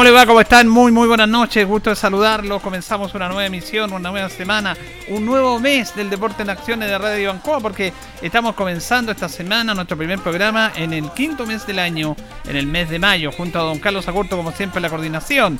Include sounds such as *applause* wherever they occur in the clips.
¿Cómo le va? ¿Cómo están? Muy, muy buenas noches. Gusto de saludarlos. Comenzamos una nueva emisión, una nueva semana, un nuevo mes del Deporte en Acciones de Radio Bancoa, porque estamos comenzando esta semana nuestro primer programa en el quinto mes del año, en el mes de mayo, junto a don Carlos Agurto, como siempre, en la coordinación.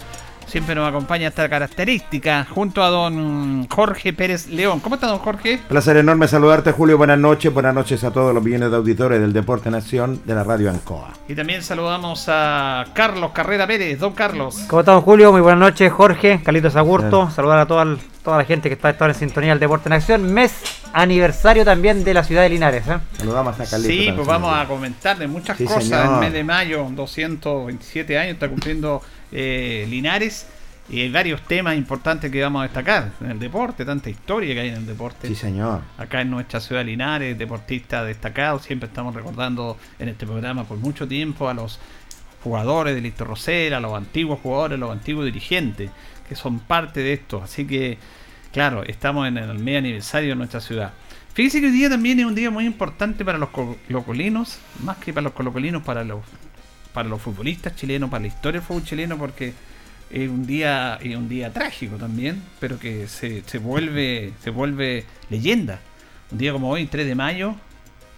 Siempre nos acompaña esta característica junto a don Jorge Pérez León. ¿Cómo está don Jorge? Placer enorme saludarte Julio, buenas noches, buenas noches a todos los millones de auditores del Deporte Nación de la Radio Ancoa. Y también saludamos a Carlos Carrera Pérez, don Carlos. ¿Cómo estamos Julio? Muy buenas noches Jorge, Carlitos Agurto, saludar a toda, toda la gente que está en sintonía del Deporte en Acción. Mes aniversario también de la ciudad de Linares. ¿eh? Saludamos a Carlitos. Sí, pues vamos a comentarle muchas cosas. En el mes de mayo, 227 años, está cumpliendo eh, Linares. Y hay varios temas importantes que vamos a destacar en el deporte, tanta historia que hay en el deporte. Sí, señor. Acá en nuestra ciudad de Linares, deportistas destacados, siempre estamos recordando en este programa por mucho tiempo a los jugadores de Listo Rosera, a los antiguos jugadores, a los antiguos dirigentes, que son parte de esto. Así que, claro, estamos en el medio aniversario de nuestra ciudad. Fíjese que hoy día también es un día muy importante para los colocolinos, más que para los colocolinos, para los para los futbolistas chilenos, para la historia del fútbol chileno, porque es un día es un día trágico también, pero que se, se vuelve se vuelve leyenda. Un día como hoy, 3 de mayo,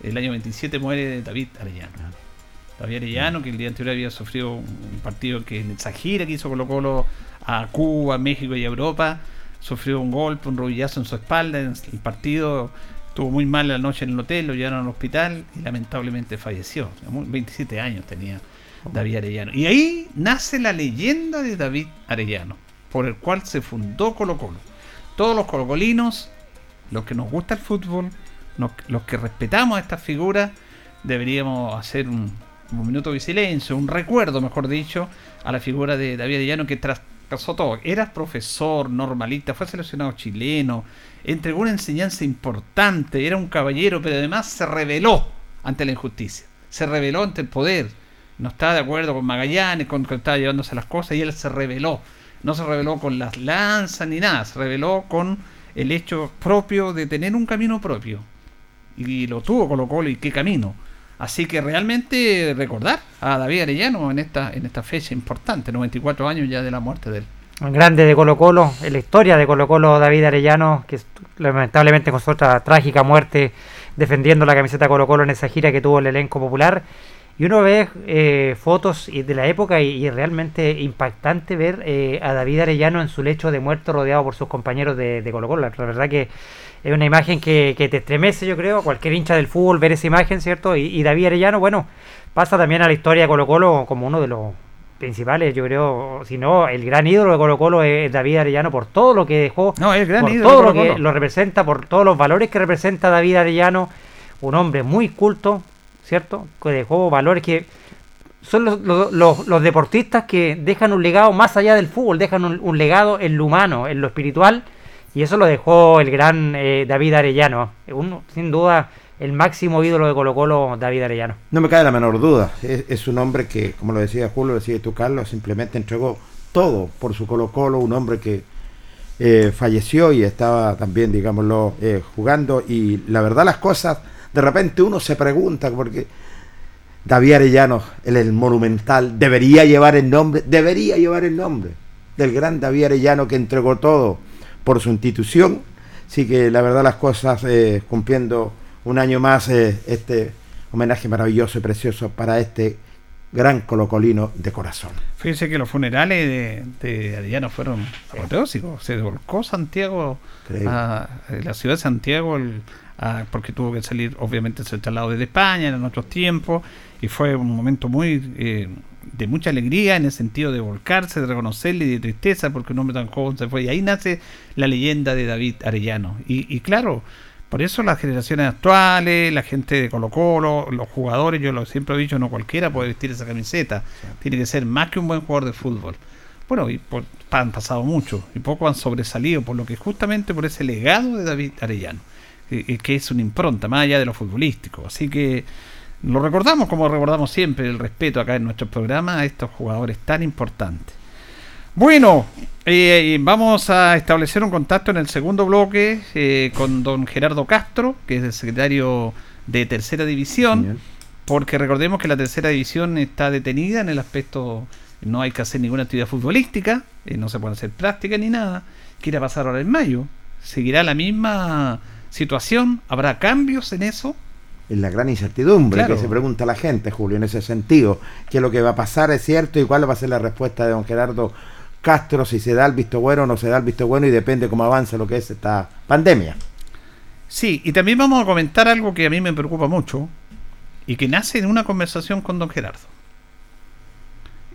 el año 27 muere David Arellano. David Arellano, que el día anterior había sufrido un partido que en esa gira que hizo Colo Colo a Cuba, México y Europa, sufrió un golpe, un rodillazo en su espalda en el partido, estuvo muy mal la noche en el hotel, lo llevaron al hospital y lamentablemente falleció. 27 años tenía David Arellano. Y ahí nace la leyenda de David Arellano, por el cual se fundó Colo Colo. Todos los colocolinos, los que nos gusta el fútbol, los que respetamos a estas figuras, deberíamos hacer un, minuto de silencio, un recuerdo, mejor dicho, a la figura de David Arellano que traspasó todo. Era profesor, normalista, fue seleccionado chileno, entregó una enseñanza importante, era un caballero, pero además se rebeló ante la injusticia, se rebeló ante el poder, no estaba de acuerdo con Magallanes, con que estaba llevándose las cosas, y él se rebeló no se reveló con las lanzas ni nada, se reveló con el hecho propio de tener un camino propio. Y lo tuvo Colo Colo y qué camino. Así que realmente recordar a David Arellano en esta, en esta fecha importante, 94 años ya de la muerte de él. Grande de Colo Colo, la historia de Colo Colo David Arellano, que lamentablemente con su otra trágica muerte defendiendo la camiseta Colo Colo en esa gira que tuvo el elenco popular. Y uno ve eh, fotos de la época y, realmente impactante ver eh, a David Arellano en su lecho de muerto rodeado por sus compañeros de, Colo Colo. La verdad que es una imagen que, te estremece, yo creo, cualquier hincha del fútbol ver esa imagen, ¿cierto? Y, y David Arellano, bueno, pasa también a la historia de Colo Colo como uno de los principales, yo creo, si no, el gran ídolo de Colo Colo es David Arellano por todo lo que dejó, no, el gran por todo lo que lo representa, por todos los valores que representa David Arellano, un hombre muy culto, ¿cierto? Que dejó valores que son los, los, deportistas que dejan un legado más allá del fútbol, dejan un, legado en lo humano, en lo espiritual, y eso lo dejó el gran eh, David Arellano, sin duda el máximo ídolo de Colo Colo, David Arellano. No me cae la menor duda. Es, un hombre que, como lo decía Julio, lo decía tú, Carlos, simplemente entregó todo por su Colo Colo, un hombre que eh, falleció y estaba también, digámoslo, eh, jugando. Y la verdad las cosas, de repente uno se pregunta, porque David Arellano, el, el monumental, debería llevar el nombre, debería llevar el nombre del gran David Arellano que entregó todo por su institución. Así que la verdad las cosas eh, cumpliendo un año más eh, este homenaje maravilloso y precioso para este gran colocolino de corazón. Fíjense que los funerales de, de Adriano fueron apoteósicos. Se volcó Santiago, a, la ciudad de Santiago, porque tuvo que salir, obviamente, se lado desde España en otros tiempos, y fue un momento muy eh, de mucha alegría en el sentido de volcarse, de reconocerle y de tristeza, porque un hombre tan joven se fue. Y ahí nace la leyenda de David Arellano. Y, y claro, por eso las generaciones actuales, la gente de Colo Colo, los jugadores, yo lo siempre he dicho, no cualquiera puede vestir esa camiseta. Tiene que ser más que un buen jugador de fútbol. Bueno, y han pasado mucho y poco han sobresalido, por lo que justamente por ese legado de David Arellano, que es una impronta, más allá de lo futbolístico. Así que lo recordamos como recordamos siempre el respeto acá en nuestro programa a estos jugadores tan importantes. Bueno, eh, vamos a establecer un contacto en el segundo bloque eh, con don Gerardo Castro, que es el secretario de Tercera División, porque recordemos que la Tercera División está detenida en el aspecto, no hay que hacer ninguna actividad futbolística, eh, no se puede hacer práctica ni nada, quiere pasar ahora en mayo, seguirá la misma situación, habrá cambios en eso. Es la gran incertidumbre que se pregunta la gente, Julio, en ese sentido. ¿Qué es lo que va a pasar? ¿Es cierto? ¿Y cuál va a ser la respuesta de don Gerardo Castro si se da el visto bueno o no se da el visto bueno y depende cómo avanza lo que es esta pandemia. Sí, y también vamos a comentar algo que a mí me preocupa mucho y que nace de una conversación con don Gerardo.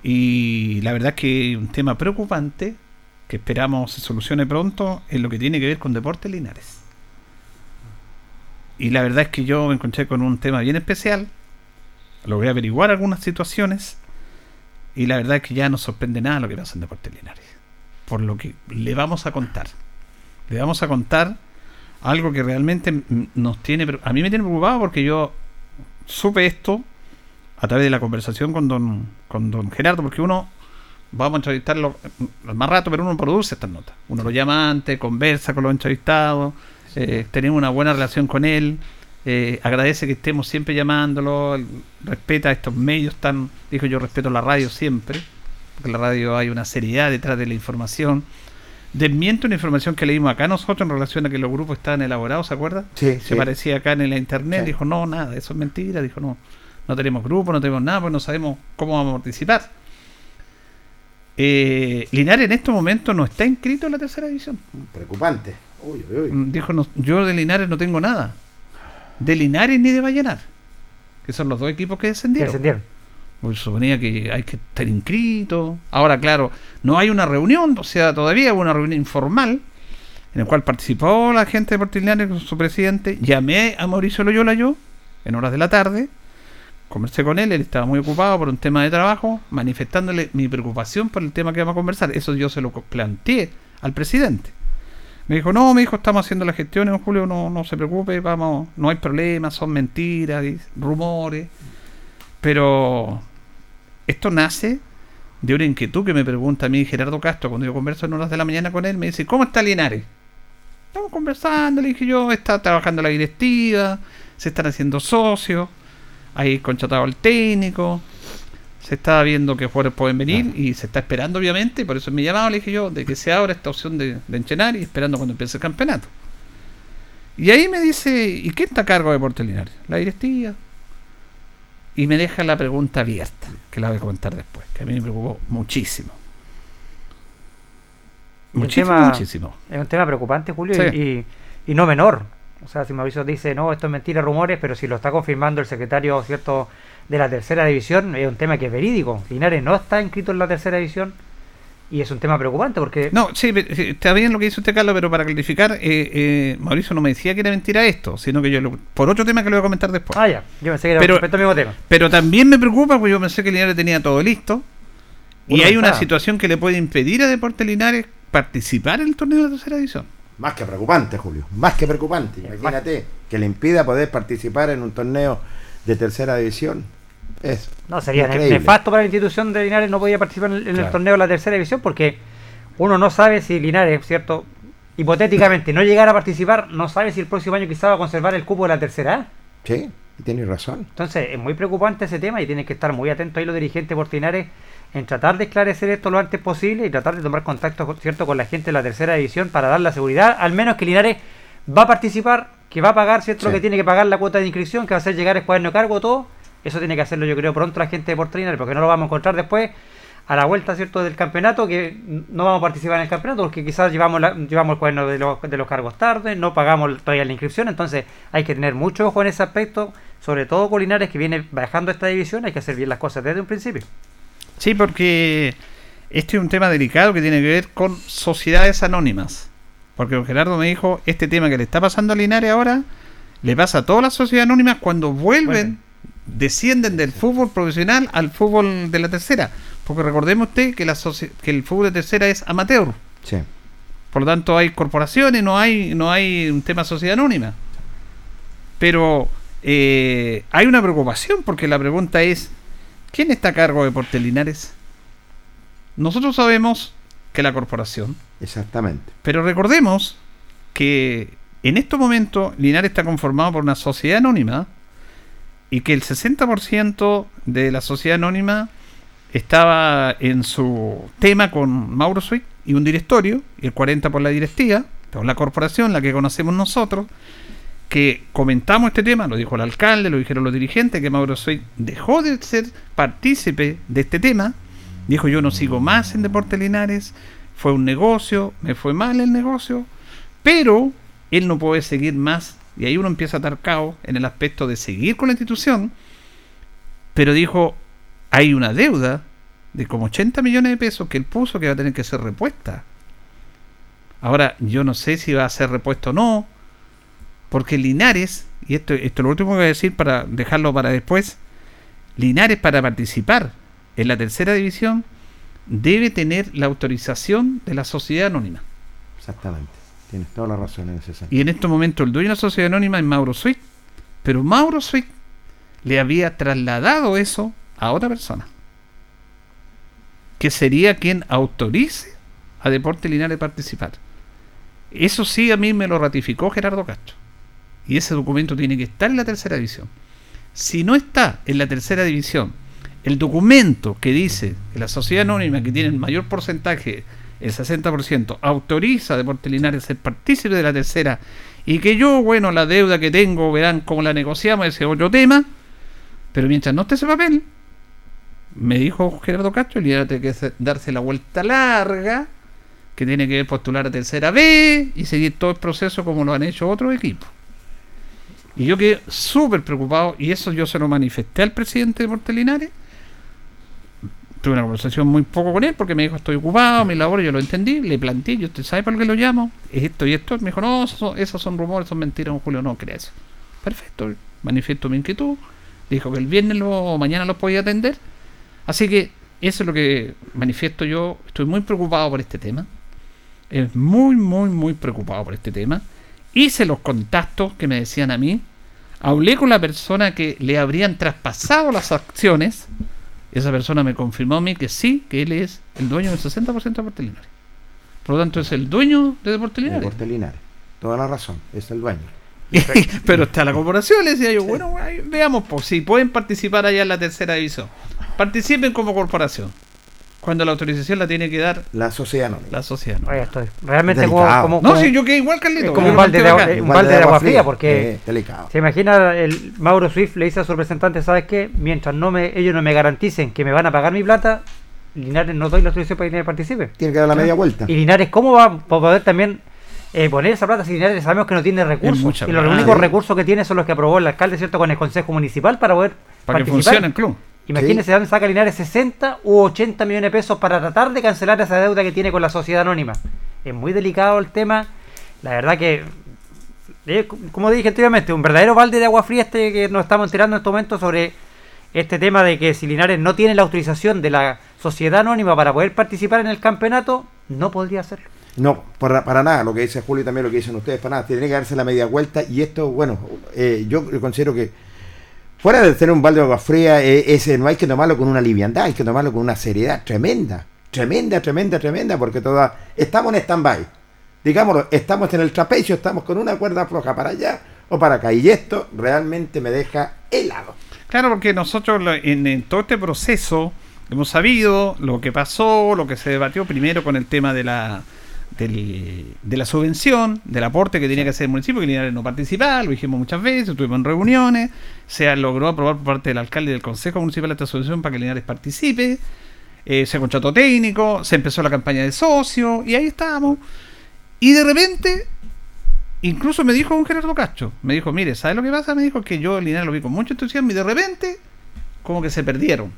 Y la verdad es que un tema preocupante que esperamos se solucione pronto es lo que tiene que ver con Deportes Linares. Y la verdad es que yo me encontré con un tema bien especial. Lo voy a averiguar algunas situaciones y la verdad es que ya no sorprende nada lo que pasa en Deportes Linares. Por lo que le vamos a contar. Le vamos a contar algo que realmente nos tiene. A mí me tiene preocupado porque yo supe esto a través de la conversación con don, con don Gerardo, porque uno vamos a entrevistarlo más rato, pero uno produce estas notas. Uno lo llama antes, conversa con los entrevistados, eh, tenemos una buena relación con él. Eh, agradece que estemos siempre llamándolo, respeta estos medios tan, dijo yo respeto la radio siempre, porque en la radio hay una seriedad detrás de la información. Desmiento una información que leímos acá nosotros en relación a que los grupos estaban elaborados, ¿se acuerda? Sí. Se parecía acá en la internet, dijo no, nada, eso es mentira, dijo no, no tenemos grupo, no tenemos nada, pues no sabemos cómo vamos a participar. Eh, Linares en estos momentos no está inscrito en la tercera división. Preocupante. Dijo, no, yo de Linares no tengo nada de Linares ni de Vallenar, que son los dos equipos que descendieron. descendieron. Pues suponía que hay que estar inscrito. Ahora, claro, no hay una reunión, o sea, todavía hubo una reunión informal en la cual participó la gente de Portilinares con su presidente. Llamé a Mauricio Loyola yo, en horas de la tarde, conversé con él, él estaba muy ocupado por un tema de trabajo, manifestándole mi preocupación por el tema que vamos a conversar. Eso yo se lo planteé al presidente. Me dijo, no, mi hijo, estamos haciendo la gestión en Julio, no, no se preocupe, vamos, no hay problema, son mentiras, rumores. Pero esto nace de una inquietud que me pregunta a mí Gerardo Castro cuando yo converso en horas de la mañana con él. Me dice, ¿cómo está Linares? Estamos conversando, le dije yo, está trabajando la directiva, se están haciendo socios, hay contratado al técnico, se está viendo que jugadores pueden venir y se está esperando obviamente, por eso me llamaba, le dije yo, de que se abra esta opción de, de enchenar y esperando cuando empiece el campeonato. Y ahí me dice, ¿y quién está a cargo de Deportes Linares? La directiva. Y me deja la pregunta abierta, que la voy a comentar después, que a mí me preocupó muchísimo. Muchísimo, tema- muchísimo. Es un tema preocupante, Julio, Sí. y, y no menor. O sea, si Mauricio dice, no, esto es mentira, rumores, pero si lo está confirmando el secretario cierto de la tercera división, es un tema que es verídico. Linares no está inscrito en la tercera división y es un tema preocupante porque... No, sí, está bien lo que dice usted, Carlos, pero para clarificar, eh, eh, Mauricio no me decía que era mentira esto, sino que yo, lo- por otro tema que le voy a comentar después. Ah, ya, yo pensé que era Pero- respecto al mismo tema. Pero también me preocupa, porque yo pensé que Linares tenía todo listo. Y hay una situación que le puede impedir a Deportes Linares participar en el torneo de la tercera división. Más que preocupante, Julio. Más que preocupante. Imagínate que le impida poder participar en un torneo de tercera división. No, sería increíble. nefasto para la institución de Linares no podía participar en, el- en el Claro. torneo de la tercera división porque uno no sabe si Linares, ¿cierto? Hipotéticamente no llegara a participar, no sabe si el próximo año quizá va a conservar el cupo de la tercera. Sí, tienes razón. Entonces, es muy preocupante ese tema y tienen que estar muy atentos ahí los dirigentes portinares en tratar de esclarecer esto lo antes posible y tratar de tomar contacto con- cierto con la gente de la tercera división para dar la seguridad, al menos que Linares va a participar, que va a pagar, ¿cierto? Lo Sí. que tiene que pagar la cuota de inscripción, que va a hacer llegar el cuaderno de cargo, todo. Eso tiene que hacerlo, yo creo, pronto la gente de Porto Linares, porque no lo vamos a encontrar después a la vuelta, ¿cierto?, del campeonato, que no vamos a participar en el campeonato porque quizás llevamos, la- llevamos el cuaderno de los, de los cargos tarde, no pagamos todavía la inscripción, entonces hay que tener mucho ojo en ese aspecto, sobre todo con Linares que viene bajando esta división, hay que hacer bien las cosas desde un principio. Sí, porque este es un tema delicado que tiene que ver con sociedades anónimas. Porque don Gerardo me dijo, este tema que le está pasando a Linares ahora, le pasa a todas las sociedades anónimas cuando vuelven, Vuelven. Descienden del fútbol profesional al fútbol de la tercera. Porque recordemos usted que, la soci- que el fútbol de tercera es amateur. Sí. Por lo tanto, hay corporaciones, no hay, no hay un tema sociedad anónima. Pero eh, hay una preocupación porque la pregunta es, ¿quién está a cargo de Deportes Linares? Nosotros sabemos que la corporación, Exactamente. pero recordemos que en estos momentos Linares está conformado por una sociedad anónima y que el 60% de la sociedad anónima estaba en su tema con Mauro Swick y un directorio, y el 40% por la directiva, por la corporación, la que conocemos nosotros, que comentamos este tema, lo dijo el alcalde, lo dijeron los dirigentes, que Mauro Swick dejó de ser partícipe de este tema, dijo yo no sigo más en Deportes Linares, fue un negocio, me fue mal el negocio, pero él no puede seguir más, y ahí uno empieza a atar caos en el aspecto de seguir con la institución, pero dijo, hay una deuda de como 80 millones de pesos que él puso que va a tener que ser repuesta. Ahora, yo no sé si va a ser repuesto o no, porque Linares, y esto, esto es lo último que voy a decir para dejarlo para después, Linares para participar en la tercera división debe tener la autorización de la sociedad anónima. Exactamente. Tienes toda la razón en ese sentido. Y en estos momentos el dueño de la sociedad anónima es Mauro Swick, pero Mauro Swick le había trasladado eso a otra persona, que sería quien autorice a Deporte Linares participar. Eso sí a mí me lo ratificó Gerardo Castro. Y ese documento tiene que estar en la tercera división. Si no está en la tercera división el documento que dice que la sociedad anónima que tiene el mayor porcentaje, el 60%, autoriza a Deportes Linares ser partícipe de la tercera y que yo, bueno, la deuda que tengo, verán cómo la negociamos, ese es otro tema, pero mientras no esté ese papel, me dijo Gerardo Castro, le tiene que darse la vuelta larga, que tiene que postular a tercera B y seguir todo el proceso como lo han hecho otros equipos. Y yo quedé súper preocupado, y eso yo se lo manifesté al presidente de Deportes Linares. Tuve una conversación muy poco con él porque me dijo estoy ocupado, mi labor, yo lo entendí, le planteé, yo usted sabe por qué lo llamo, es esto y esto, me dijo, no, eso- esos son rumores, son mentiras, don Julio, no creas. Perfecto, manifiesto mi inquietud, dijo que el viernes lo, o mañana lo podía atender, así que eso es lo que manifiesto yo, estoy muy preocupado por este tema, es muy, muy, muy preocupado por este tema, hice los contactos que me decían a mí, hablé con la persona que le habrían traspasado las acciones, esa persona me confirmó a mí que sí, que él es el dueño del 60% de Deportes Linares. Por lo tanto, es el dueño de Deportes Linares. Deportes Linares. Toda la razón, es el dueño. *laughs* Pero está la corporación, le decía yo, bueno, veamos pues, si pueden participar allá en la tercera división. Participen como corporación. Cuando la autorización la tiene que dar la sociedad no. La sociedad no. Oye, estoy realmente como, No, si yo quedé igual, Carlito. Como un balde de, un balde de agua fría, porque se imagina el Mauro Swift le dice a su representante, ¿sabes qué? Mientras no me, ellos no me garanticen que me van a pagar mi plata, Linares no doy la autorización para que Linares participe. Tiene que dar la media vuelta. Y Linares, ¿cómo va a poder también eh, poner esa plata si Linares sabemos que no tiene recursos? Y los únicos recursos que tiene son los que aprobó el alcalde, ¿cierto? Con el Consejo Municipal para poder para que funcione el club. Imagínense dónde saca Linares 60 u 80 millones de pesos para tratar de cancelar esa deuda que tiene con la sociedad anónima. Es muy delicado el tema. La verdad que, eh, como dije anteriormente, un verdadero balde de agua fría este que nos estamos enterando en este momento sobre este tema de que si Linares no tiene la autorización de la sociedad anónima para poder participar en el campeonato, no podría hacerlo. No, para, para nada, lo que dice Julio y también lo que dicen ustedes, para nada, tiene que darse la media vuelta y esto, bueno, eh, yo considero que fuera de tener un balde de agua fría, eh, ese no hay que tomarlo con una liviandad, hay que tomarlo con una seriedad tremenda, tremenda, tremenda, tremenda, porque toda, estamos en stand-by. Digámoslo, estamos en el trapecio, estamos con una cuerda floja para allá o para acá. Y esto realmente me deja helado. Claro, porque nosotros en, todo este proceso hemos sabido lo que pasó, lo que se debatió primero con el tema de la de la subvención, del aporte que tenía que hacer el municipio, que Linares no participaba, lo dijimos muchas veces, estuvimos en reuniones, se logró aprobar por parte del alcalde y del Consejo Municipal esta subvención para que Linares participe, eh, se contrató técnico, se empezó la campaña de socio, y ahí estábamos. Y de repente, incluso me dijo un Gerardo Cacho, me dijo, mire, ¿sabe lo que pasa? Me dijo que yo Linares lo vi con mucho entusiasmo y de repente, como que se perdieron.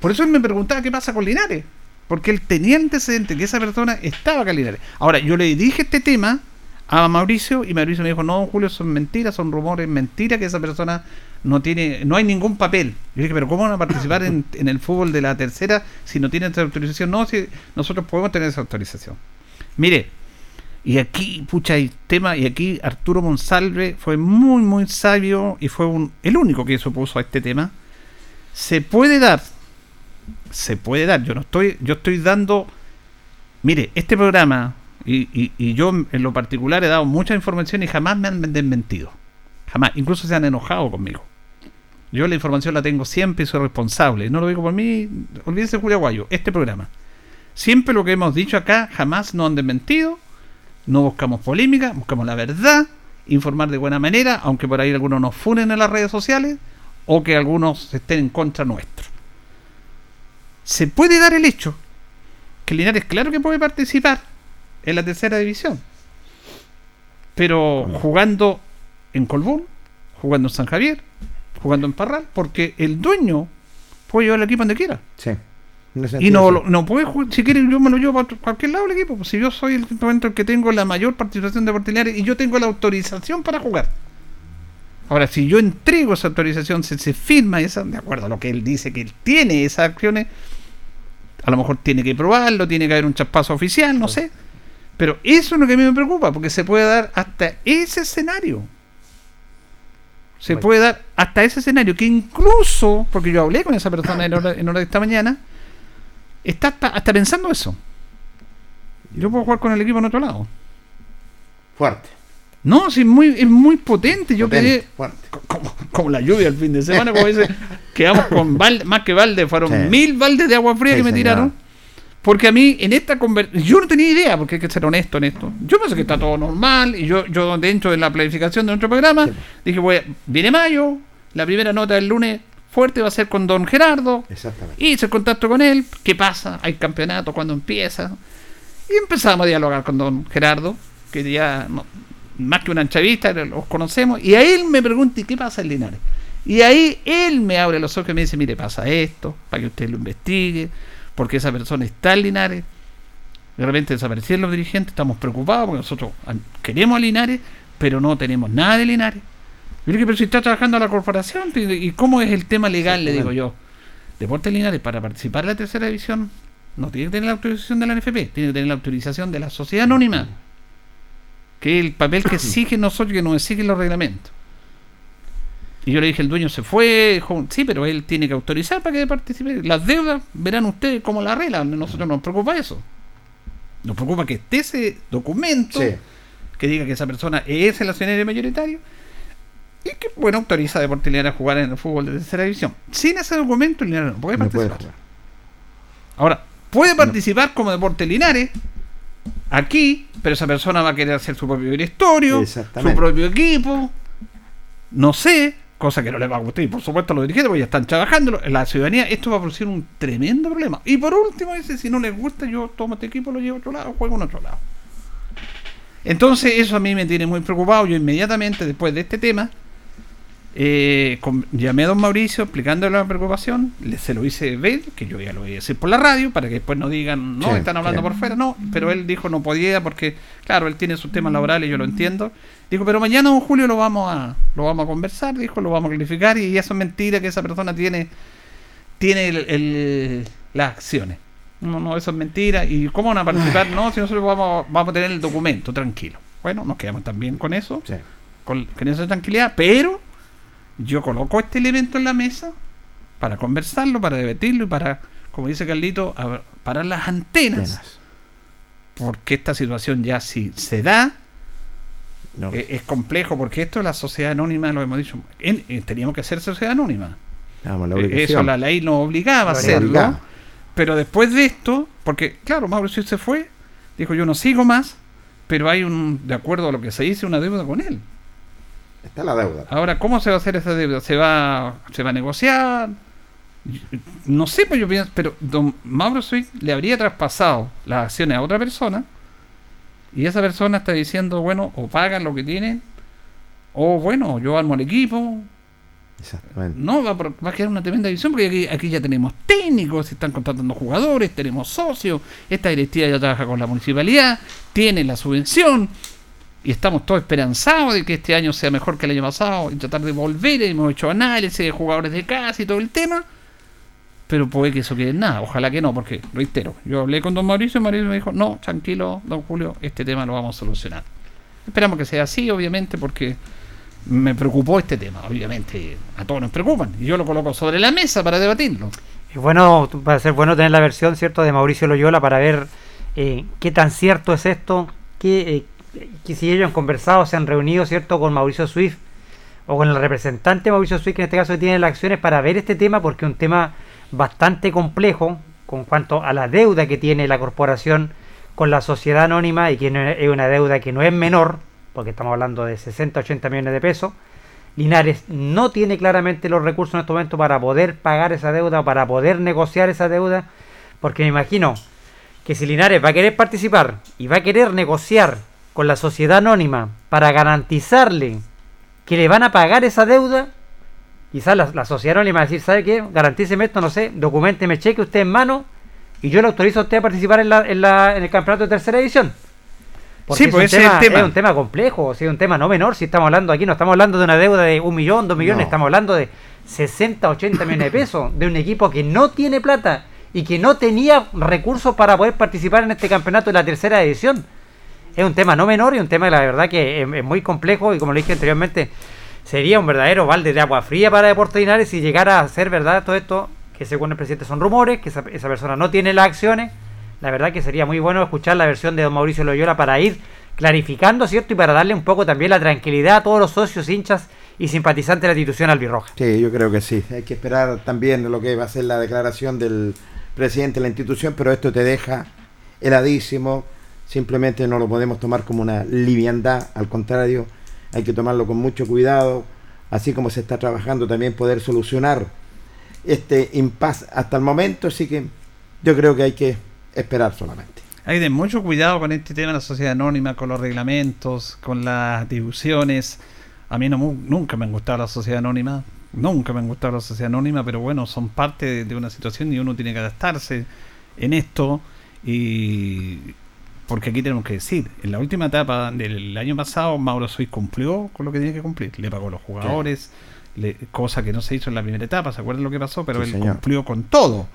Por eso él me preguntaba qué pasa con Linares. Porque él tenía antecedente que esa persona estaba acá Ahora, yo le dije este tema a Mauricio y Mauricio me dijo, no, Julio, son mentiras, son rumores, mentira que esa persona no tiene, no hay ningún papel. Yo dije, pero ¿cómo van a participar en, el fútbol de la tercera si no tienen esa autorización? No, si nosotros podemos tener esa autorización. Mire, y aquí, pucha, hay tema, y aquí Arturo Monsalve fue muy, muy sabio y fue un, el único que se opuso a este tema. Se puede dar se puede dar. Yo no estoy, yo estoy dando. Mire, este programa, y, y, yo en lo particular he dado mucha información y jamás me han desmentido. Jamás. Incluso se han enojado conmigo. Yo la información la tengo siempre y soy responsable. No lo digo por mí. Olvídense, Julio Aguayo. Este programa. Siempre lo que hemos dicho acá, jamás nos han desmentido. No buscamos polémica, buscamos la verdad, informar de buena manera, aunque por ahí algunos nos funen en las redes sociales o que algunos estén en contra nuestro se puede dar el hecho que Linares, claro que puede participar en la tercera división, pero jugando en Colbún, jugando en San Javier, jugando en Parral, porque el dueño puede llevar el equipo donde quiera. Sí. Y no, no puede jugar, si quiere yo me lo llevo para cualquier lado el equipo, pues si yo soy el momento el que tengo la mayor participación de Linares y yo tengo la autorización para jugar. Ahora, si yo entrego esa autorización, se, se firma esa, de acuerdo a lo que él dice que él tiene esas acciones, a lo mejor tiene que probarlo, tiene que haber un chaspazo oficial, no sé. Pero eso es lo que a mí me preocupa, porque se puede dar hasta ese escenario. Se puede dar hasta ese escenario, que incluso, porque yo hablé con esa persona en hora, en hora de esta mañana, está hasta, pensando eso. Yo puedo jugar con el equipo en otro lado. Fuerte. No, sí, muy, es muy potente. Yo quedé como, la lluvia el fin de semana, como dice, *laughs* quedamos con balde, más que balde, fueron mil baldes de agua fría que me tiraron. Porque a mí en esta conversación, yo no tenía idea, porque hay que ser honesto en esto. Yo pensé que está todo normal y yo, yo dentro de la planificación de nuestro programa, dije, voy, viene mayo, la primera nota del lunes fuerte va a ser con don Gerardo. Exactamente. Hice el contacto con él, ¿qué pasa? ¿Hay campeonato? ¿Cuándo empieza? Y empezamos a dialogar con don Gerardo, que ya no, más que una entrevista, los conocemos, y a él me pregunta, ¿y qué pasa en Linares? Y ahí él me abre los ojos y me dice, mire, pasa esto, para que usted lo investigue, porque esa persona está en Linares. De repente desaparecieron los dirigentes, estamos preocupados porque nosotros queremos a Linares, pero no tenemos nada de Linares. Mire que pero si está trabajando a la corporación, ¿y cómo es el tema legal? Le digo yo. Deportes Linares, para participar en la tercera división, no tiene que tener la autorización de la NFP, tiene que tener la autorización de la sociedad anónima que es el papel que *coughs* exige nosotros, que nos exigen los reglamentos. Y yo le dije, el dueño se fue, dijo, sí, pero él tiene que autorizar para que participe. Las deudas, verán ustedes cómo la arreglan, nosotros no nos preocupa eso. Nos preocupa que esté ese documento Sí. que diga que esa persona es el accionario mayoritario y que, bueno, autoriza a Deportes Linares a jugar en el fútbol de tercera división. Sin ese documento, Linares no puede No participar. Ahora, puede participar como Deporte Linares aquí, pero esa persona va a querer hacer su propio directorio, su propio equipo, no sé, cosa que no le va a gustar, y por supuesto los dirigentes, porque ya están trabajando, la ciudadanía, esto va a producir un tremendo problema. Y por último, dice, si no les gusta, yo tomo este equipo, lo llevo a otro lado, juego en otro lado. Entonces, eso a mí me tiene muy preocupado. Yo inmediatamente, después de este tema, eh, con- llamé a don Mauricio explicándole la preocupación, le, se lo hice ver, que yo ya lo voy a decir por la radio, para que después no digan, no, Sí, están hablando por fuera, no, pero él dijo no podía porque, claro, él tiene sus temas laborales, yo lo entiendo. Dijo, pero mañana, don Julio, lo vamos a, lo vamos a conversar, dijo, lo vamos a clarificar, y eso es mentira que esa persona tiene, tiene el, el- las acciones. No, no, eso es mentira. ¿Y cómo van a participar? No, si nosotros vamos, vamos a tener el documento, tranquilo. Bueno, nos quedamos también con eso Sí. con, con esa tranquilidad, pero yo coloco este elemento en la mesa para conversarlo, para debatirlo y para, como dice Carlito, parar las antenas, porque esta situación ya si se da, No. eh, es complejo, porque esto es la sociedad anónima, lo hemos dicho, en- eh, teníamos que ser sociedad anónima. Vamos, la obligación. Eso la ley nos obligaba a hacerlo. Pero después de esto, porque claro, Mauricio se fue, dijo yo no sigo más, pero hay un, de acuerdo a lo que se dice, una deuda con él. Está la deuda. Ahora, ¿cómo se va a hacer esa deuda? ¿Se va, se va a negociar? No sé, pues yo pienso, pero don Mauro Suiz le habría traspasado las acciones a otra persona y esa persona está diciendo, bueno, o pagan lo que tienen, o bueno, yo armo el equipo. Exactamente. No, va, va a quedar una tremenda división porque aquí, aquí ya tenemos técnicos, se están contratando jugadores, tenemos socios, esta directiva ya trabaja con la municipalidad, tiene la subvención y estamos todos esperanzados de que este año sea mejor que el año pasado y tratar de volver. Hemos hecho análisis de jugadores de casa y todo el tema, pero puede que eso quede en nada. Ojalá que no, porque reitero, yo hablé con don Mauricio y Mauricio me dijo: No, tranquilo, don Julio, este tema lo vamos a solucionar. Esperamos que sea así, obviamente, porque me preocupó este tema. Obviamente, a todos nos preocupan y yo lo coloco sobre la mesa para debatirlo. Es bueno, va a ser bueno tener la versión, ¿cierto?, de Mauricio Loyola para ver eh, qué tan cierto es esto, que, eh, que si ellos han conversado, se han reunido, ¿cierto?, con Mauricio Swift o con el representante Mauricio Swift, que en este caso tiene las acciones, para ver este tema, porque es un tema bastante complejo con cuanto a la deuda que tiene la corporación con la sociedad anónima y que es una deuda que no es menor, porque estamos hablando de 60, 80 millones de pesos. Linares no tiene claramente los recursos en este momento para poder pagar esa deuda, para poder negociar esa deuda, porque me imagino que si Linares va a querer participar y va a querer negociar con la sociedad anónima para garantizarle que le van a pagar esa deuda, quizás la, la sociedad anónima va a decir, ¿sabe qué? Garantíceme esto, no sé, documenteme, cheque usted en mano y yo le autorizo a usted a participar en, la, en, la- en el campeonato de tercera. Porque Sí, pues es, ese un es tema, el tema. es un tema complejo, sí, un tema no menor. Si estamos hablando aquí, no estamos hablando de una deuda de un millón, dos millones, No. estamos hablando de 60, 80 millones de pesos de un equipo que no tiene plata y que no tenía recursos para poder participar en este campeonato de la tercera edición. Es un tema no menor y un tema, la verdad, que es, es muy complejo y como le dije anteriormente, sería un verdadero balde de agua fría para Deportes Linares si llegara a ser verdad todo esto, que según el presidente son rumores, que esa, esa persona no tiene las acciones. La verdad que sería muy bueno escuchar la versión de don Mauricio Loyola para ir clarificando, ¿cierto? Y para darle un poco también la tranquilidad a todos los socios, hinchas y simpatizantes de la institución albirroja. Sí, yo creo que sí. Hay que esperar también lo que va a ser la declaración del presidente de la institución, pero esto te deja heladísimo. Simplemente no lo podemos tomar como una liviandad, al contrario, hay que tomarlo con mucho cuidado, así como se está trabajando también poder solucionar este impasse hasta el momento, así que yo creo que hay que esperar solamente. Hay de mucho cuidado con este tema de la sociedad anónima, con los reglamentos, con las difusiones. A mí no, nunca me han gustado la sociedad anónima, nunca me han gustado la sociedad anónima, pero bueno, son parte de, de una situación y uno tiene que adaptarse en esto. Y porque aquí tenemos que decir, en la última etapa del año pasado, Mauro Suiz cumplió con lo que tenía que cumplir. Le pagó a los jugadores, le- cosa que no se hizo en la primera etapa, ¿se acuerdan lo que pasó? Pero Sí, él señor. cumplió con todo.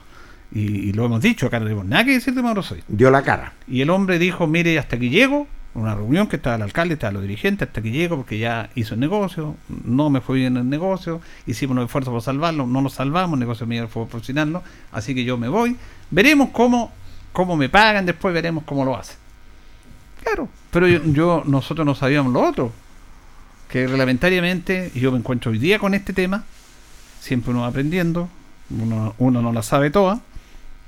Y, y lo hemos dicho, acá no tenemos nada que decir de Mauro Suiz. Dio la cara. Y el hombre dijo, mire, hasta aquí llego, una reunión que estaba el alcalde, estaban los dirigentes, hasta que llego, porque ya hizo el negocio, no me fue bien el negocio, hicimos los esfuerzos por salvarlo, no lo salvamos, el negocio mío fue profesionarlo, así que yo me voy, veremos cómo, cómo me pagan, después veremos cómo lo hacen. Claro, pero yo, yo- nosotros no sabíamos lo otro, que reglamentariamente, y yo me encuentro hoy día con este tema, siempre uno va aprendiendo, uno, uno no la sabe toda,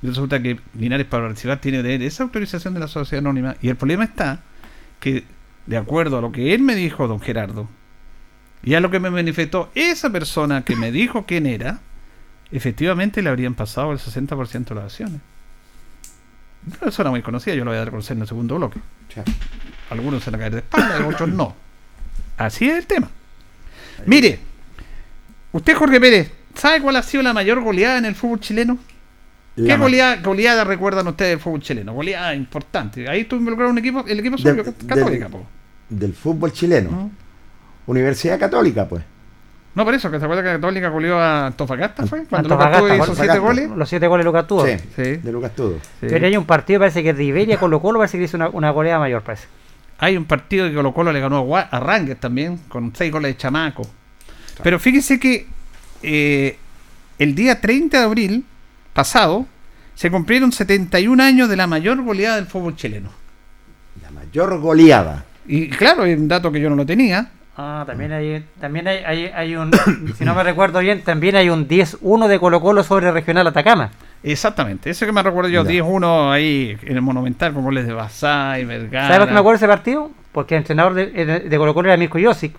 y resulta que Linares para participar tiene que tener esa autorización de la sociedad anónima, y el problema está que, de acuerdo a lo que él me dijo, don Gerardo, y a lo que me manifestó esa persona que me dijo quién era, efectivamente le habrían pasado el 60% de las acciones. Una persona muy conocida, yo lo voy a dar a conocer en el segundo bloque. Algunos se van a caer de espalda, *coughs* otros no. Así es el tema. Mire, usted, Jorge Pérez, ¿sabe cuál ha sido la mayor goleada en el fútbol chileno? ¿Qué La goleada, goleada recuerdan ustedes del fútbol chileno? Goleada importante. Ahí estuvo involucrado un equipo, el equipo Del- suyo, Católica, del- po. Del fútbol chileno. ¿no? Universidad Católica, pues. No, por eso, que se acuerda que Católica goleó a Antofagasta, ¿fue? Cuando Antofagasta, Lucas Tudo hizo siete goles. Los siete goles de Lucas tuvo. Sí, Sí. de Lucas Tudo. Sí. Pero hay un partido, parece que de Iberia Colo Colo, parece que hizo una, una goleada mayor, parece. Hay un partido que Colo Colo le ganó a, a Rangers también, con seis goles de chamaco. Pero fíjese que eh, el día 30 de abril pasado se cumplieron 71 años de la mayor goleada del fútbol chileno. La mayor goleada. Y claro, es un dato que yo no lo tenía. Ah, también hay, también hay, hay, hay un, *coughs* si no me recuerdo bien, también hay un 10-1 de Colo Colo sobre Regional Atacama. Exactamente, eso que me recuerdo yo, Ya. 10-1 ahí en el Monumental con goles de Basay, Vergara. ¿Sabes por qué me acuerdo de ese partido? Porque el entrenador de, de Colo Colo era Mirko Josic.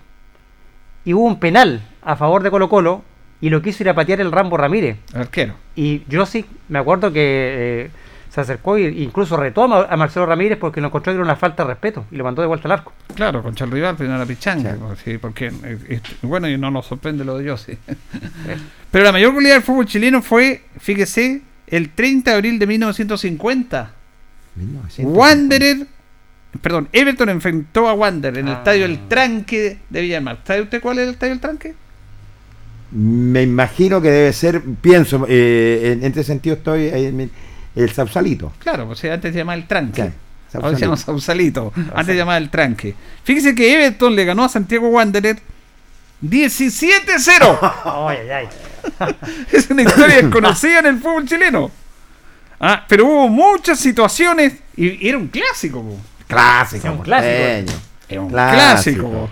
Y hubo un penal a favor de Colo Colo y lo quiso ir a patear el Rambo Ramírez. Arquero. Y Josic, me acuerdo que eh, se acercó e incluso retó a, Ma- a Marcelo Ramírez porque lo encontró que era una falta de respeto y lo mandó de vuelta al arco. Claro, contra el rival, pero no era pichanga. Sí. pues, Sí, porque, eh, eh, bueno, y no nos sorprende lo de Yossi. *laughs* pero la mayor goleada del fútbol chileno fue, fíjese, el 30 de abril de 1950. 1950. Wanderer, perdón, Everton enfrentó a Wanderer en el Ah. estadio El Tranque de Villa del Mar. ¿Sabe usted cuál es el estadio El Tranque? Me imagino que debe ser, pienso, eh, en, en este sentido estoy mi- el Sausalito. Claro, pues eh, antes se llamaba El Tranque. Ahora se llama Sausalito. Sausalito. Antes se llamaba El Tranque. Fíjese que Everton le ganó a Santiago Wanderer 17-0. *laughs* Ay, ay, ay. *laughs* Es una historia *laughs* desconocida en el fútbol chileno. Ah, pero hubo muchas situaciones y, y era un clásico. po. Clásico. Un clásico. Era un Clásico. clásico.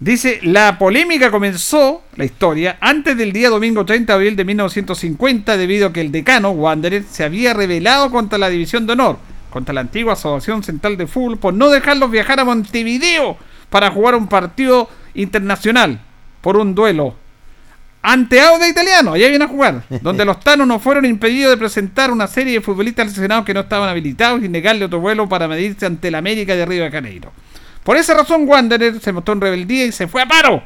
Dice, la polémica comenzó, la historia, antes del día domingo 30 de abril de 1950, debido a que el decano, Wanderer, se había rebelado contra la División de Honor, contra la antigua Asociación Central de Fútbol, por no dejarlos viajar a Montevideo para jugar un partido internacional por un duelo ante Auda Italiano, allá vienen a jugar, donde los tanos no fueron impedidos de presentar una serie de futbolistas lesionados que no estaban habilitados y negarle otro vuelo para medirse ante el América de Río de Janeiro. Por esa razón, Wanderer se mostró en rebeldía y se fue a paro,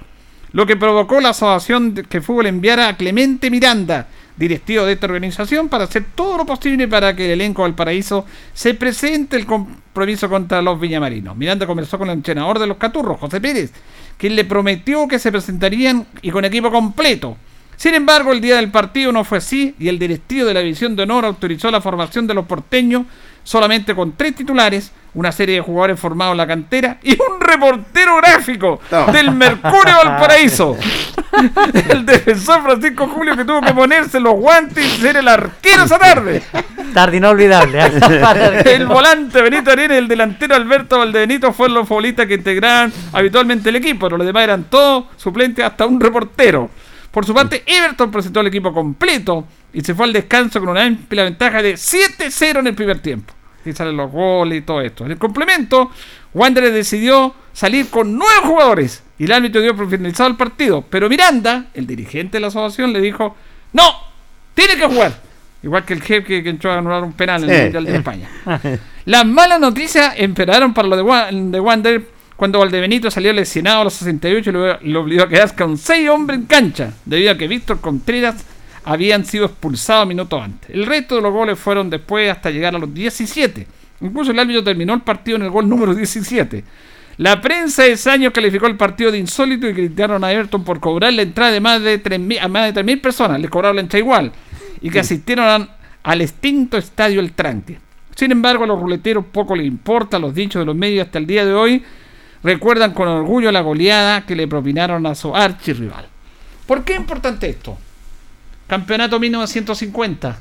lo que provocó la asociación que fútbol enviara a Clemente Miranda, directivo de esta organización, para hacer todo lo posible para que el elenco del paraíso se presente el compromiso contra los villamarinos. Miranda conversó con el entrenador de los Caturros, José Pérez, quien le prometió que se presentarían y con equipo completo. Sin embargo, el día del partido no fue así y el directivo de la División de Honor autorizó la formación de los porteños solamente con tres titulares, una serie de jugadores formados en la cantera y un reportero gráfico No. del Mercurio Valparaíso. *laughs* el defensor Francisco Julio que tuvo que ponerse los guantes y ser el arquero esa tarde. Tarde inolvidable. ¿eh? *laughs* El volante Benito Arenas y el delantero Alberto Valdebenito fueron los futbolistas que integraban habitualmente el equipo. Los demás eran todos suplentes, hasta un reportero. Por su parte, Everton presentó el equipo completo y se fue al descanso con una amplia ventaja de 7-0 en el primer tiempo. Y salen los goles y todo esto. En el complemento, Wanderers decidió salir con nueve jugadores y el árbitro dio por finalizado el partido. Pero Miranda, el dirigente de la asociación, le dijo: ¡No! ¡Tiene que jugar! Igual que el jefe que entró a anular un penal en el Mundial de. España. Las malas noticias empeoraron para lo de, Wa- de Wander cuando Valdebenito salió lesionado a los 68 y lo, lo obligó a quedarse con 6 hombres en cancha, debido a que Víctor Contreras habían sido expulsados minutos antes. El resto de los goles fueron después hasta llegar a los 17. Incluso el árbitro terminó el partido en el gol número 17. La prensa de ese año calificó el partido de insólito y criticaron a Everton por cobrar la entrada de más de 3.000 a más de 3.000 personas. Le cobraron la entrada igual. Y que asistieron a- al extinto estadio El Tranque. Sin embargo, a los ruleteros poco les importa los dichos de los medios hasta el día de hoy. Recuerdan con orgullo la goleada que le propinaron a su archirrival. ¿Por qué es importante esto? Campeonato 1950.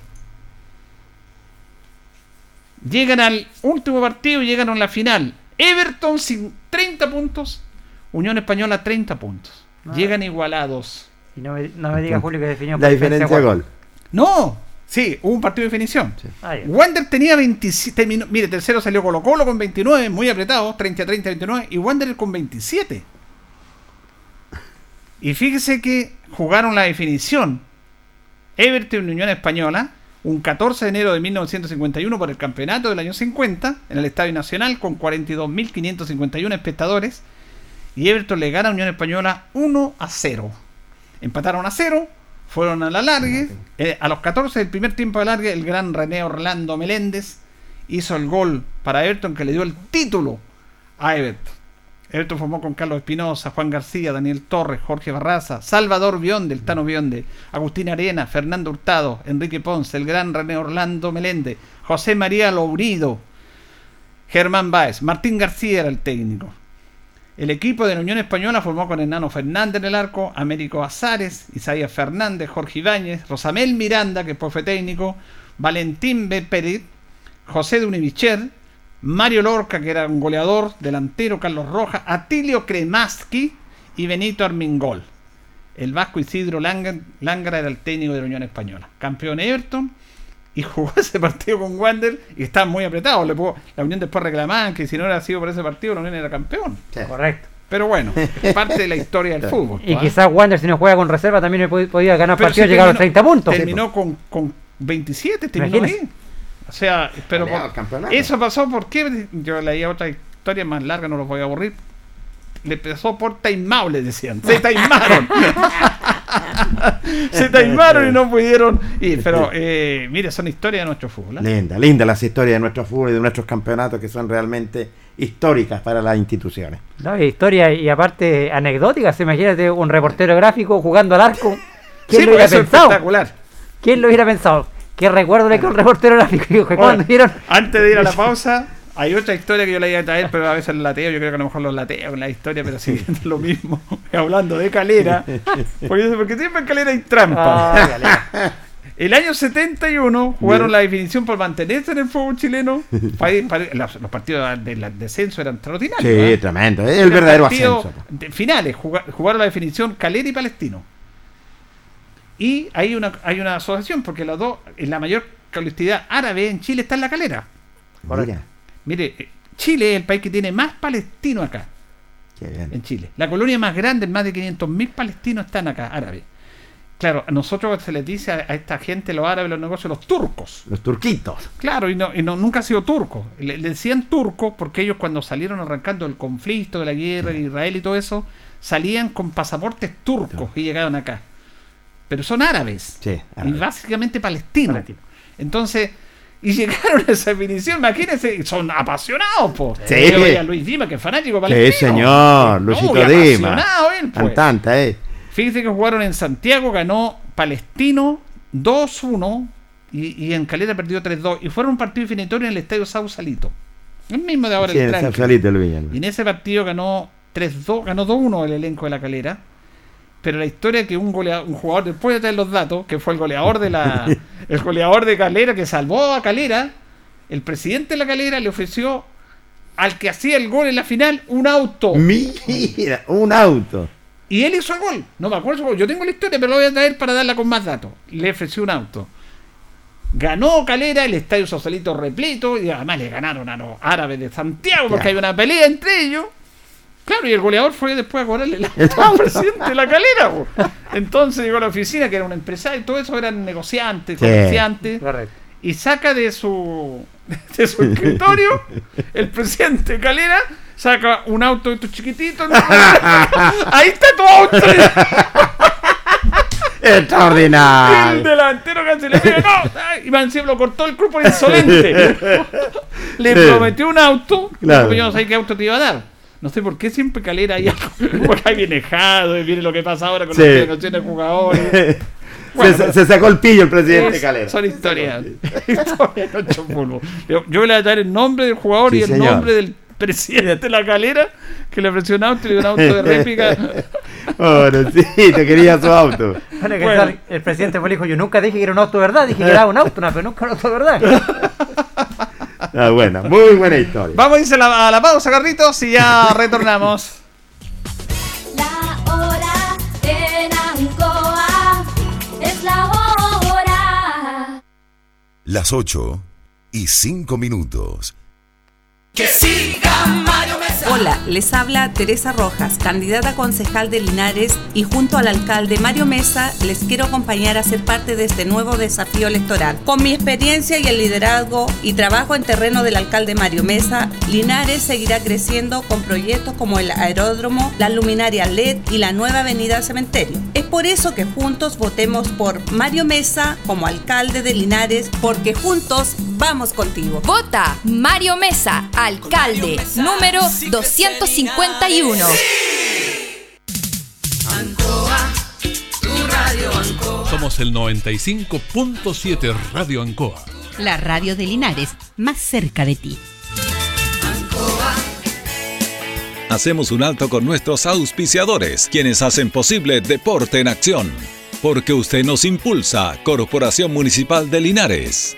Llegan al último partido y llegan a la final. Everton sin 30 puntos, Unión Española 30 puntos. Ah. Llegan igualados. Y no me, no me diga Julio que definió La por diferencia de gol. No, sí, hubo un partido de definición. Ah, ya. Wander tenía 27 terminó- Mire, tercero salió Colo Colo con 29, muy apretado, 30 30 29, y Wander con 27. Y fíjese que jugaron la definición. Everton y Unión Española, un 14 de enero de 1951 por el campeonato del año 50, en el Estadio Nacional, con 42.551 espectadores. Y Everton le gana a Unión Española 1 a 0. Empataron a 0, fueron a la largue. eh, a los 14 del primer tiempo de largue, el gran René Orlando Meléndez hizo el gol para Everton que le dio el título a Everton. Everton formó con Carlos Espinosa, Juan García, Daniel Torres, Jorge Barraza, Salvador Bionde, el Tano Bionde, Agustín Arena, Fernando Hurtado, Enrique Ponce, el gran René Orlando Meléndez, José María Lourido, Germán Báez, Martín García era el técnico. El equipo de la Unión Española formó con Hernano Fernández en el arco, Américo Azares, Isaías Fernández, Jorge Ibáñez, Rosamel Miranda, que después fue técnico, Valentín B. Pérez, José de Univicher, Mario Lorca, que era un goleador, delantero, Carlos Rojas, Atilio Kremaski y Benito Armingol. El vasco Isidro Langra, Langra era el técnico de la Unión Española. Campeón Everton y jugó *laughs* ese partido con Wander y estaba muy apretado. Le pudo- la Unión después reclamaban que si no era sido por ese partido, la Unión era campeón. Sí. Correcto. Pero bueno, es *laughs* parte de la historia del fútbol. Y ¿ah? quizás Wander, si no juega con reserva, también pod- podía ganar Pero partidos y llegar a los terminó- 30 puntos. Terminó con, con 27, terminó ahí. O sea, pero por- eso pasó porque yo leía otra historia más larga, no los voy a aburrir. Le pasó por le decían. Se *laughs* taimaron. Se taimaron y no pudieron ir. Pero, eh, mire, son historias de nuestro fútbol. ¿eh? Linda, linda las historias de nuestro fútbol y de nuestros campeonatos que son realmente históricas para las instituciones. No, historia y aparte anecdóticas. Imagínate un reportero gráfico jugando al arco. *laughs* ¿Quién Sí, lo hubiera pensado? espectacular. ¿Quién lo hubiera pensado? ¿Qué recuerdo le quedó un reportero gráfico? Antes de ir a la pausa, hay otra historia que yo le iba a traer, pero a veces lateo, yo creo que a lo mejor los lateo con la historia, pero siguiendo *laughs* lo mismo, *laughs* hablando de calera, *laughs* porque, porque siempre en calera hay trampa. Ah. El año 71 jugaron la definición por mantenerse en el fútbol chileno. Los, los partidos del descenso eran extraordinarios. Sí, ¿eh? tremendo. Es el verdadero ascenso. de- finales, juga- jugaron la definición Calera y Palestino. Y hay una, hay una asociación, porque los dos, en la mayor colectividad árabe en Chile está en la calera. Mira, Mire, eh, Chile es el país que tiene más palestinos acá, qué bien. en Chile. La colonia más grande, más de 500.000 palestinos están acá, árabes. Claro, a nosotros se les dice a, a esta gente, los árabes, los negocios, los turcos. Los turquitos. Claro, y, no, y no, nunca ha sido turco. Le, le decían turco porque ellos cuando salieron arrancando el conflicto de la guerra de Israel y todo eso, salían con pasaportes turcos y llegaban acá. Pero son árabes. Sí, Y árabes. básicamente palestinos. Palestino. Entonces, y llegaron a esa definición, imagínense, son apasionados, po. Sí. Veía a Luis Dima, que es fanático Sí, palestino. señor. No, Luisito y Dima. apasionado él, pues. Cantante, eh. Fíjese que jugaron en Santiago, ganó Palestino 2-1 y, y en Calera perdió 3-2. Y fueron un partido definitorio en el estadio Sausalito. El mismo de ahora Sí, el en Tranqui. Sausalito, el. Y en ese partido ganó 3-2, ganó 2-1 el elenco de la Calera. Pero la historia que un goleador, un jugador, después de traer los datos, que fue el goleador de la. *laughs* el goleador de Calera que salvó a Calera, el presidente de la Calera le ofreció al que hacía el gol en la final un auto. Mira, un auto. Y él hizo el gol. No me acuerdo. Yo tengo la historia, pero lo voy a traer para darla con más datos. Le ofreció un auto. Ganó Calera, el estadio Sausalito repleto, y además le ganaron a los árabes de Santiago porque hay una pelea entre ellos. Claro, y el goleador fue después a cobrarle auto *laughs* al presidente de la calera. po. Entonces llegó a la oficina, que era un empresario, y todo eso eran negociantes, Sí. comerciantes, Correcto. y saca de su *laughs* de su escritorio el presidente de Calera saca un auto de estos chiquititos *laughs* ahí está tu auto y el Extraordinario. delantero casi le pega no y lo cortó el club por insolente le prometió un auto Claro. yo no sé qué auto te iba a dar no sé por qué siempre Calera hay algo *laughs* porque ahí viene Jado y viene lo que pasa ahora con Sí. las delegaciones de jugadores *laughs* se, sacó el pillo el presidente Calera. Son historias. *laughs* yo, yo, le voy a dar el nombre del jugador y el nombre del presidente de la calera que le ofreció un auto y un auto de réplica. Bueno, sí, te quería su auto. el presidente me dijo, yo nunca dije que era un auto de verdad, dije que era un auto, pero nunca un auto de verdad. Ah, buena, muy buena historia. Vamos a irse a la, a la pausa, Carlitos, y ya *laughs* retornamos. La hora en Ancoa es la hora. Las 8 y 5 minutos. Que siga Mario. Hola, les habla Teresa Rojas, candidata a concejal de Linares y junto al alcalde Mario Mesa les quiero acompañar a ser parte de este nuevo desafío electoral. Con mi experiencia y el liderazgo y trabajo en terreno del alcalde Mario Mesa, Linares seguirá creciendo con proyectos como el aeródromo, la luminaria LED y la nueva avenida Cementerio. Es por eso que juntos votemos por Mario Mesa como alcalde de Linares, porque juntos vamos contigo. Vota Mario Mesa alcalde, número 251. Somos el 95.7 Radio Ancoa. La radio de Linares, más cerca de ti. Hacemos un alto con nuestros auspiciadores, quienes hacen posible Deporte en Acción. Porque usted nos impulsa, Corporación Municipal de Linares.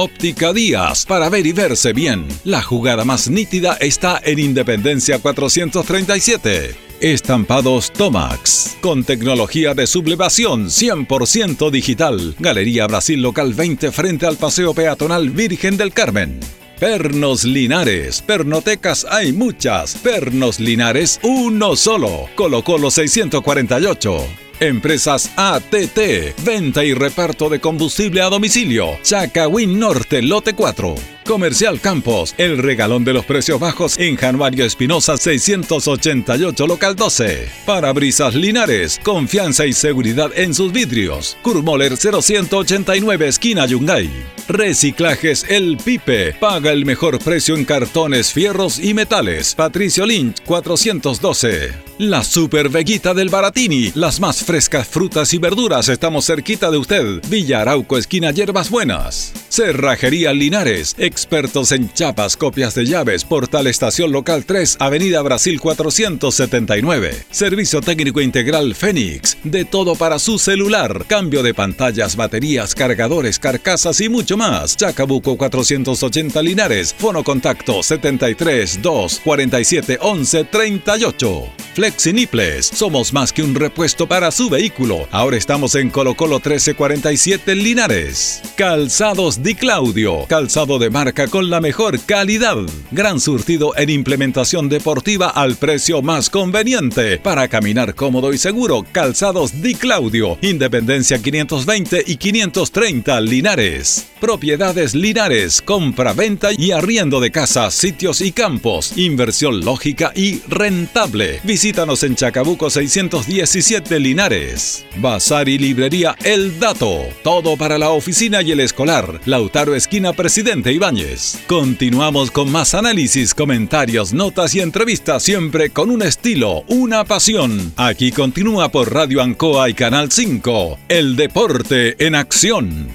Óptica Díaz, para ver y verse bien. La jugada más nítida está en Independencia 437. Estampados Tomax, con tecnología de sublevación 100% digital. Galería Brasil Local 20 frente al Paseo Peatonal Virgen del Carmen. Pernos Linares. Pernotecas hay muchas. Pernos Linares, uno solo. Colocó los 648. Empresas ATT. Venta y reparto de combustible a domicilio. Chacawin Norte, Lote 4. Comercial Campos, el regalón de los precios bajos en Januario Espinosa 688 local 12. Parabrisas Linares, confianza y seguridad en sus vidrios. Kurmoller 0189 esquina Yungay. Reciclajes El Pipe, paga el mejor precio en cartones, fierros y metales. Patricio Lynch 412. La Super Veguita del Baratini, las más frescas frutas y verduras, estamos cerquita de usted. Villa Arauco esquina Hierbas Buenas. Cerrajería Linares, expertos en chapas, copias de llaves, Portal Estación Local 3, Avenida Brasil 479. Servicio técnico integral Fénix, de todo para su celular, cambio de pantallas, baterías, cargadores, carcasas y mucho más. Chacabuco 480 Linares, fono contacto 73 2 47 11 38. Flexiniples, somos más que un repuesto para su vehículo. Ahora estamos en Colo Colo 1347 Linares. Calzados Di Claudio, calzado de marca con la mejor calidad. Gran surtido en implementación deportiva al precio más conveniente. Para caminar cómodo y seguro, calzados Di Claudio, Independencia 520 y 530 Linares. Propiedades Linares, compra-venta y arriendo de casas, sitios y campos. Inversión lógica y rentable. Visítanos en Chacabuco 617 Linares. Bazar y librería El Dato. Todo para la oficina y el escolar. Lautaro Esquina Presidente Ibáñez. Continuamos con más análisis, comentarios, notas y entrevistas siempre con un estilo, una pasión. Aquí continúa por Radio Ancoa y Canal 5. El deporte en acción.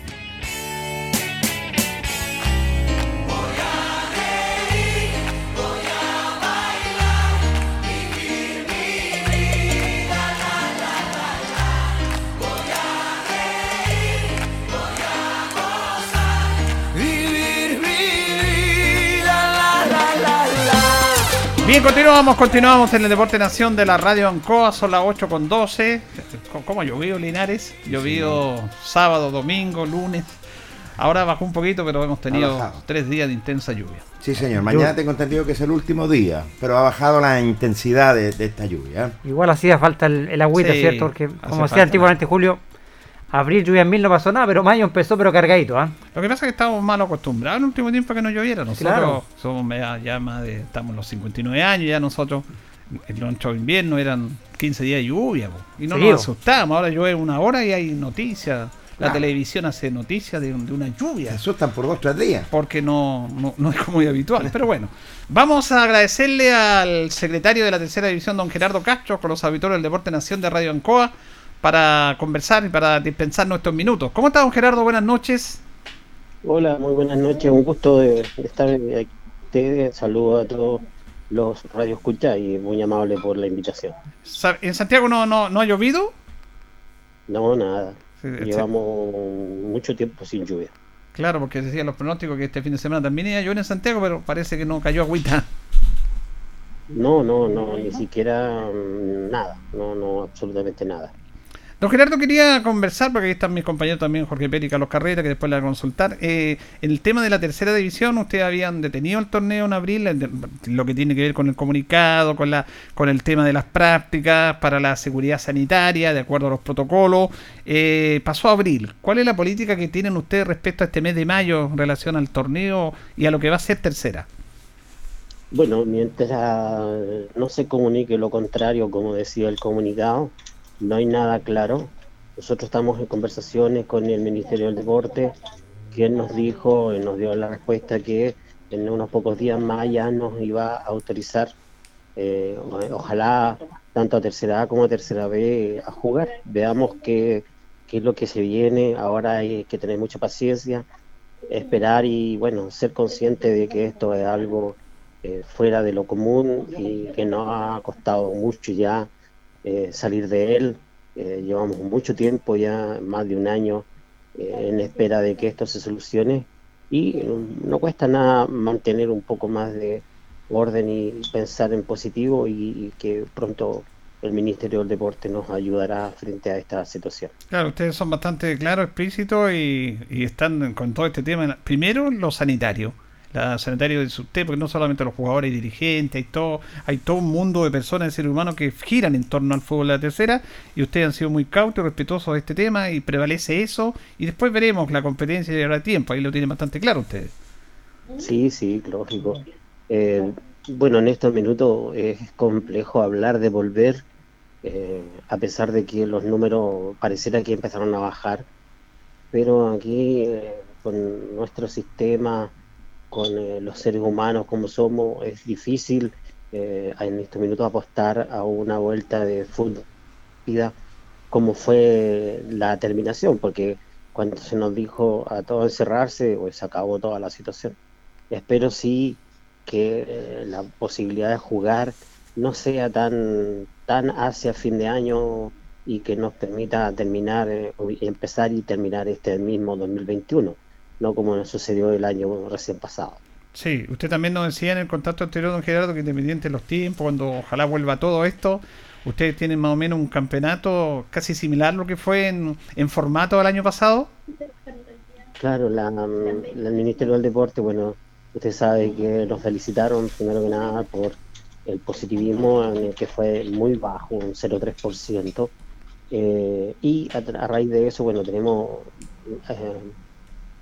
Bien, continuamos, continuamos en el Deporte Nación de la Radio Ancoa, son las 8 con 12. ¿Cómo ha llovido Linares? Llovido sábado, domingo, lunes. Ahora bajó un poquito, pero hemos tenido tres días de intensa lluvia. Sí, señor. Mañana tengo entendido que es el último día, pero ha bajado la intensidad de, de esta lluvia. Igual hacía falta el, el agüita, Sí, ¿cierto? Porque, como decía antiguamente Julio, abril, lluvia en mil no pasó nada, pero mayo empezó, pero cargadito, ¿ah? Lo que pasa es que estamos mal acostumbrados en el último tiempo a que no lloviera. Nosotros Claro. somos ya, ya más de. Estamos en los 59 años, ya nosotros. En nuestro invierno eran 15 días de lluvia. po, y no nos asustamos. Ahora llueve una hora y hay noticias. La Claro. televisión hace noticias de, de una Se lluvia. asustan por dos tres días. Porque no, no, no es muy habitual. Pero bueno, vamos a agradecerle al secretario de la tercera división, don Gerardo Castro, con los auditores del Deporte Nación de Radio Ancoa, para conversar y para dispensar nuestros minutos. ¿Cómo está, don Gerardo? Buenas noches. Hola, muy buenas noches. Un gusto de, de estar aquí ustedes. Saludos a todos los radioescuchas y muy amable por la invitación. ¿En Santiago no, no, no ha llovido? No, nada. Sí, sí. Llevamos mucho tiempo sin lluvia. Claro, porque decían los pronósticos que este fin de semana también iba a llover en Santiago, pero parece que no cayó agüita. No, no, no, ni siquiera mm, nada. No, no, absolutamente nada. Don Gerardo quería conversar, porque ahí están mis compañeros también, Jorge Pérez y Carlos Carrera, que después le voy a consultar. Eh, el tema de la tercera división, ustedes habían detenido el torneo en abril, lo que tiene que ver con el comunicado, con la con el tema de las prácticas para la seguridad sanitaria, de acuerdo a los protocolos. Eh, pasó abril. ¿Cuál es la política que tienen ustedes respecto a este mes de mayo en relación al torneo y a lo que va a ser tercera? Bueno, mientras no se comunique lo contrario, como decía el comunicado, no hay nada claro. Nosotros estamos en conversaciones con el Ministerio del Deporte, quien nos dijo, nos dio la respuesta que en unos pocos días más ya nos iba a autorizar, eh, ojalá tanto a tercera A como a tercera B a jugar. Veamos qué, qué es lo que se viene. Ahora hay que tener mucha paciencia, esperar y bueno, ser consciente de que esto es algo eh, fuera de lo común y que nos ha costado mucho ya eh, salir de él. Eh, llevamos mucho tiempo, ya más de un año, eh, en espera de que esto se solucione y no cuesta nada mantener un poco más de orden y pensar en positivo y, y que pronto el Ministerio del Deporte nos ayudará frente a esta situación. Claro, ustedes son bastante claros, explícitos y, y están con todo este tema. Primero, lo sanitario. La sanitario de usted, porque no solamente los jugadores y dirigentes, hay todo, hay todo un mundo de personas, de seres humanos que giran en torno al fútbol de la tercera y ustedes han sido muy cautos y respetuosos de este tema y prevalece eso y después veremos la competencia y habrá tiempo, ahí lo tienen bastante claro ustedes. Sí, sí, lógico. Eh, bueno, en estos minutos es complejo hablar de volver, eh, a pesar de que los números pareciera que empezaron a bajar, pero aquí eh, con nuestro sistema, con eh, los seres humanos como somos, es difícil eh, en estos minutos apostar a una vuelta de fútbol como fue la terminación, porque cuando se nos dijo a todos encerrarse, pues se acabó toda la situación. Espero sí que eh, la posibilidad de jugar no sea tan, tan hacia fin de año y que nos permita terminar, eh, empezar y terminar este mismo 2021, no como nos sucedió el año recién pasado. Sí, usted también nos decía en el contacto anterior, don Gerardo, que independiente de los tiempos, cuando ojalá vuelva todo esto, ustedes tienen más o menos un campeonato casi similar a lo que fue en, en formato del año pasado. Claro, la, la- el Ministerio del Deporte, bueno, usted sabe que nos felicitaron primero que nada por el positivismo en el que fue muy bajo, un 0,3%. eh, y a, a raíz de eso, bueno, tenemos, eh,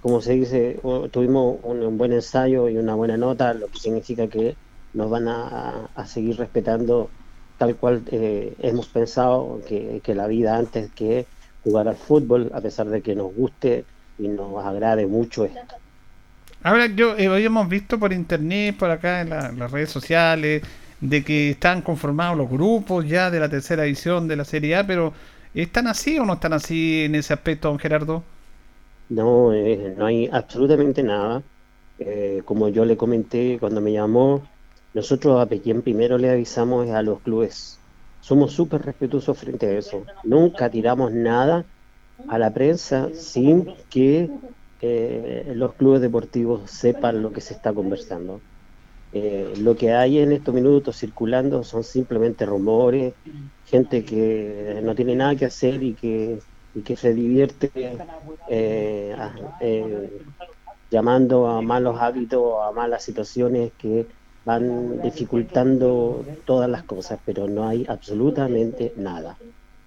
como se dice, tuvimos un, buen ensayo y una buena nota, lo que significa que nos van a, seguir respetando tal cual eh, hemos pensado que, la vida antes que jugar al fútbol, a pesar de que nos guste y nos agrade mucho esto. Ahora, yo eh, habíamos visto por internet, por acá en la- las redes sociales, de que están conformados los grupos ya de la tercera edición de la Serie A, pero ¿están así o no están así en ese aspecto, don Gerardo? No, eh, no hay absolutamente nada. Eh, como yo le comenté cuando me llamó, nosotros a quien primero le avisamos a los clubes. Somos súper respetuosos frente a eso. Nunca tiramos nada a la prensa sin que eh, los clubes deportivos sepan lo que se está conversando. Lo que hay en estos minutos circulando son simplemente rumores, gente que no tiene nada que hacer y que, y que se divierte eh, eh, llamando a malos hábitos, a malas situaciones que van dificultando todas las cosas, pero no hay absolutamente nada.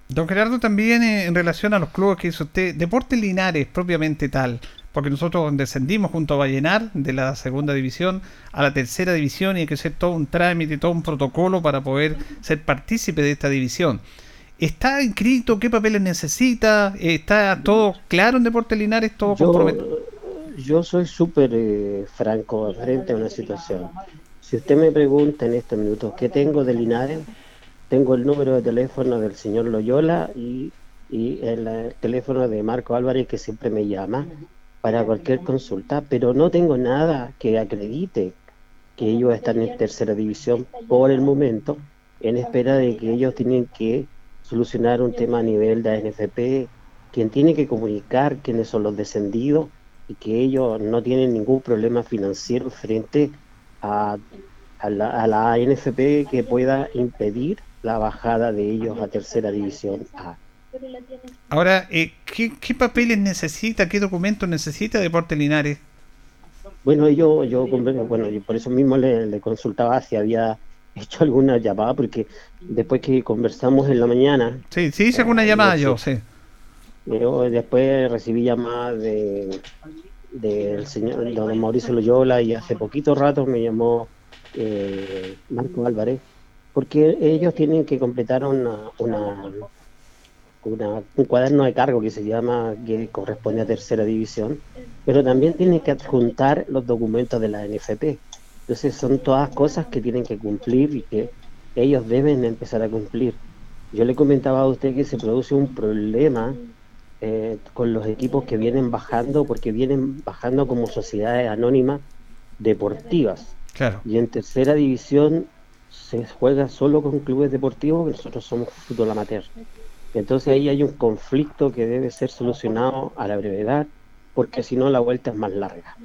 Don Gerardo, también eh, en relación a los clubes que hizo usted, Deportes Linares propiamente tal, porque nosotros descendimos junto a Vallenar de la segunda división a la tercera división y hay que hacer todo un trámite, todo un protocolo para poder ser partícipe de esta división. ¿Está inscrito? ¿Qué papeles necesita? ¿Está todo claro en Deportes Linares? ¿Todo Yo, comprometido? yo soy súper eh, franco frente a una situación. Si usted me pregunta en estos minutos qué tengo de Linares, tengo el número de teléfono del señor Loyola y, y el, eh, teléfono de Marco Álvarez que siempre me llama para cualquier consulta, pero no tengo nada que acredite que ellos están en tercera división por el momento, en espera de que ellos tienen que solucionar un tema a nivel de ANFP, quien tiene que comunicar quiénes son los descendidos y que ellos no tienen ningún problema financiero frente a, a la, a la ANFP que pueda impedir la bajada de ellos a tercera división A. Ahora, eh, ¿qué, qué papeles necesita? ¿Qué documentos necesita Deportes Linares? Bueno, yo, yo bueno, por eso mismo le, le consultaba si había hecho alguna llamada, porque después que conversamos en la mañana, Sí, sí hice alguna llamada yo, sí. yo después recibí llamadas de del señor don Mauricio Loyola y hace poquito rato me llamó eh, Marco Álvarez, porque ellos tienen que completar una, una, una- un cuaderno de cargo que se llama, que corresponde a tercera división, pero también tienen que adjuntar los documentos de la NFP. Entonces son todas cosas que tienen que cumplir y que ellos deben empezar a cumplir. Yo le comentaba a usted que se produce un problema eh, con los equipos que vienen bajando, porque vienen bajando como sociedades anónimas deportivas. Claro. Y en tercera división se juega solo con clubes deportivos, nosotros somos fútbol amateur. Entonces ahí hay un conflicto que debe ser solucionado a la brevedad, porque si no la vuelta es más larga.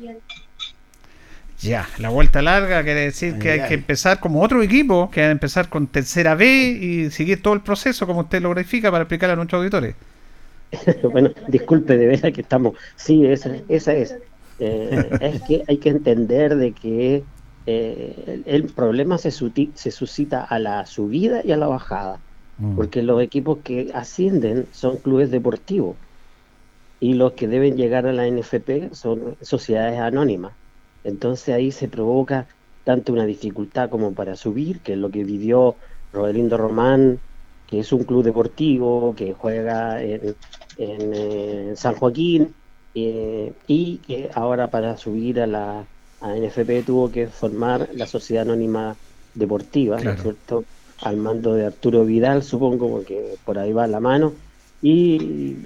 Ya, la vuelta larga quiere decir que Ay, hay que empezar como otro equipo, que hay que empezar con tercera B y seguir todo el proceso como usted lo grafica para explicarle a nuestros auditores. *laughs* bueno, disculpe, de veras que estamos. Sí, esa, esa es. Eh, es que hay que entender de que eh, el, el problema se, suscita a la subida y a la bajada, porque los equipos que ascienden son clubes deportivos y los que deben llegar a la NFP son sociedades anónimas. Entonces ahí se provoca tanto una dificultad como para subir, que es lo que vivió Rodelindo Román, que es un club deportivo que juega en, en, eh, San Joaquín eh, y que ahora para subir a la a NFP tuvo que formar la Sociedad Anónima Deportiva. Al mando de Arturo Vidal, supongo, porque por ahí va la mano. Y,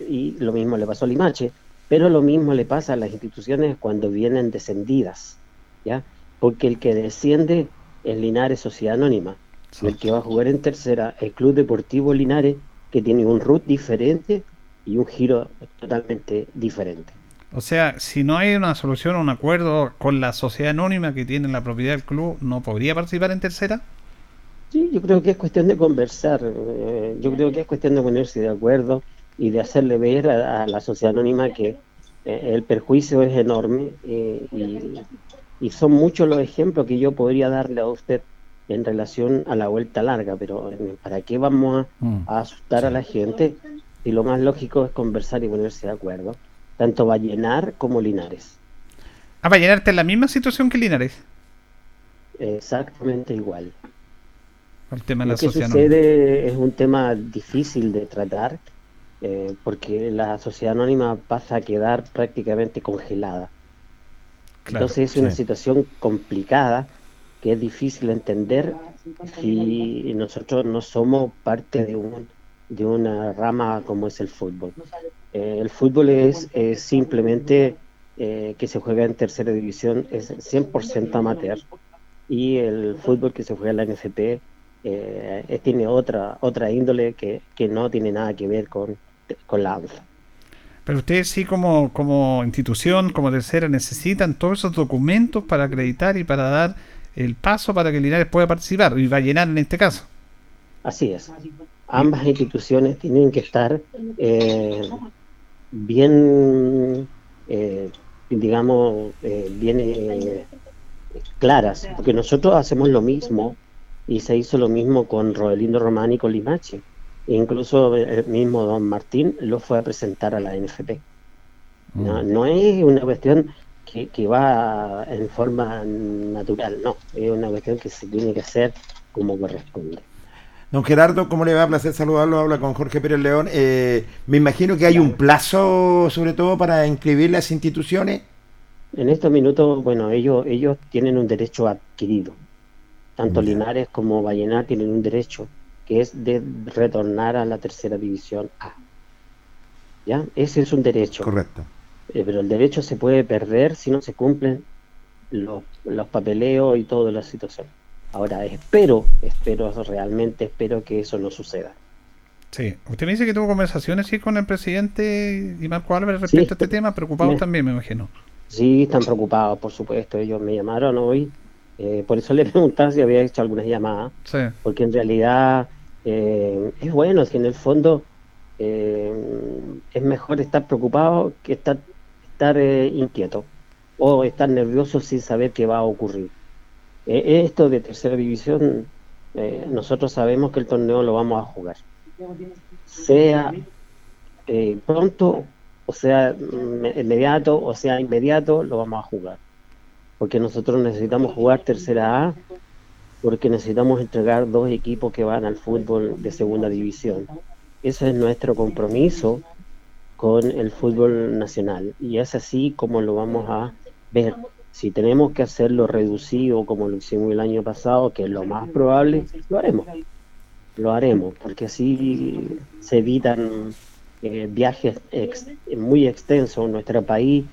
y lo mismo le pasó a Limache, pero lo mismo le pasa a las instituciones cuando vienen descendidas, ¿ya? Porque el que desciende es Linares Sociedad Anónima. El que va a jugar en tercera, el Club Deportivo Linares, que tiene un root diferente y un giro totalmente diferente. O sea, si no hay una solución o un acuerdo con la sociedad anónima que tiene la propiedad del club, ¿no podría participar en tercera? Sí, yo creo que es cuestión de conversar, eh, yo creo que es cuestión de ponerse de acuerdo y de hacerle ver a, a la sociedad anónima que eh, el perjuicio es enorme eh, y, y son muchos los ejemplos que yo podría darle a usted en relación a la vuelta larga, pero eh, ¿para qué vamos Mm. a, asustar a la gente? Y lo más lógico es conversar y ponerse de acuerdo, tanto Vallenar como Linares, Ah, a llenarte en la misma situación que Linares. exactamente igual. El tema de la Lo que sucede es un tema difícil de tratar eh, porque la sociedad anónima pasa a quedar prácticamente congelada. Claro, Entonces es una sí. situación complicada que es difícil entender si nosotros no somos parte de, un, de una rama como es el fútbol. Eh, el fútbol es, es simplemente eh, que se juega en tercera división, es 100% amateur y el fútbol que se juega en la NFP eh, eh, tiene otra otra índole que, que no tiene nada que ver con, con la ANFA. Pero ustedes sí como, como institución, como tercera, necesitan todos esos documentos para acreditar y para dar el paso para que Linares pueda participar y va a llenar en este caso. Así es. Ambas instituciones tienen que estar eh, bien, eh, digamos, eh, bien eh, claras, porque nosotros hacemos lo mismo y se hizo lo mismo con Rodelindo Román y con Limache. Incluso el mismo Don Martín lo fue a presentar a la NFP. No, no es una cuestión que, que va en forma natural, no, es una cuestión que se tiene que hacer como corresponde. Don Gerardo, ¿cómo le va? Placer saludarlo. Habla con Jorge Pérez León. Eh, me imagino que hay un plazo, sobre todo, para inscribir las instituciones. En estos minutos, bueno, ellos ellos tienen un derecho adquirido. Tanto. Linares como Vallenar tienen un derecho que es de retornar a la tercera división A. ¿Ya? Ese es un derecho. Correcto. Eh, pero el derecho se puede perder si no se cumplen los, los papeleos y toda la situación. Ahora, espero, espero, realmente espero que eso no suceda. Sí. Usted me dice que tuvo conversaciones sí, con el presidente y Marco Álvarez respecto Sí. a este tema, preocupados Me- también, me imagino. Sí, están preocupados, por supuesto. Ellos me llamaron hoy. Eh, por eso le *laughs* preguntaba si había hecho algunas llamadas. Sí. porque en realidad eh, es bueno, si en el fondo eh, es mejor estar preocupado que estar, estar inquieto o estar nervioso sin saber qué va a ocurrir. Esto de tercera división, nosotros sabemos que el torneo lo vamos a jugar, sea pronto, o sea inmediato, o sea inmediato, lo vamos a jugar. Porque nosotros necesitamos jugar tercera A porque necesitamos entregar dos equipos que van al fútbol de segunda división. Ese es nuestro compromiso con el fútbol nacional y es así como lo vamos a ver. Si tenemos que hacerlo reducido como lo hicimos el año pasado, que es lo más probable, lo haremos. Lo haremos, porque así se evitan eh, viajes muy extensos. Nuestro país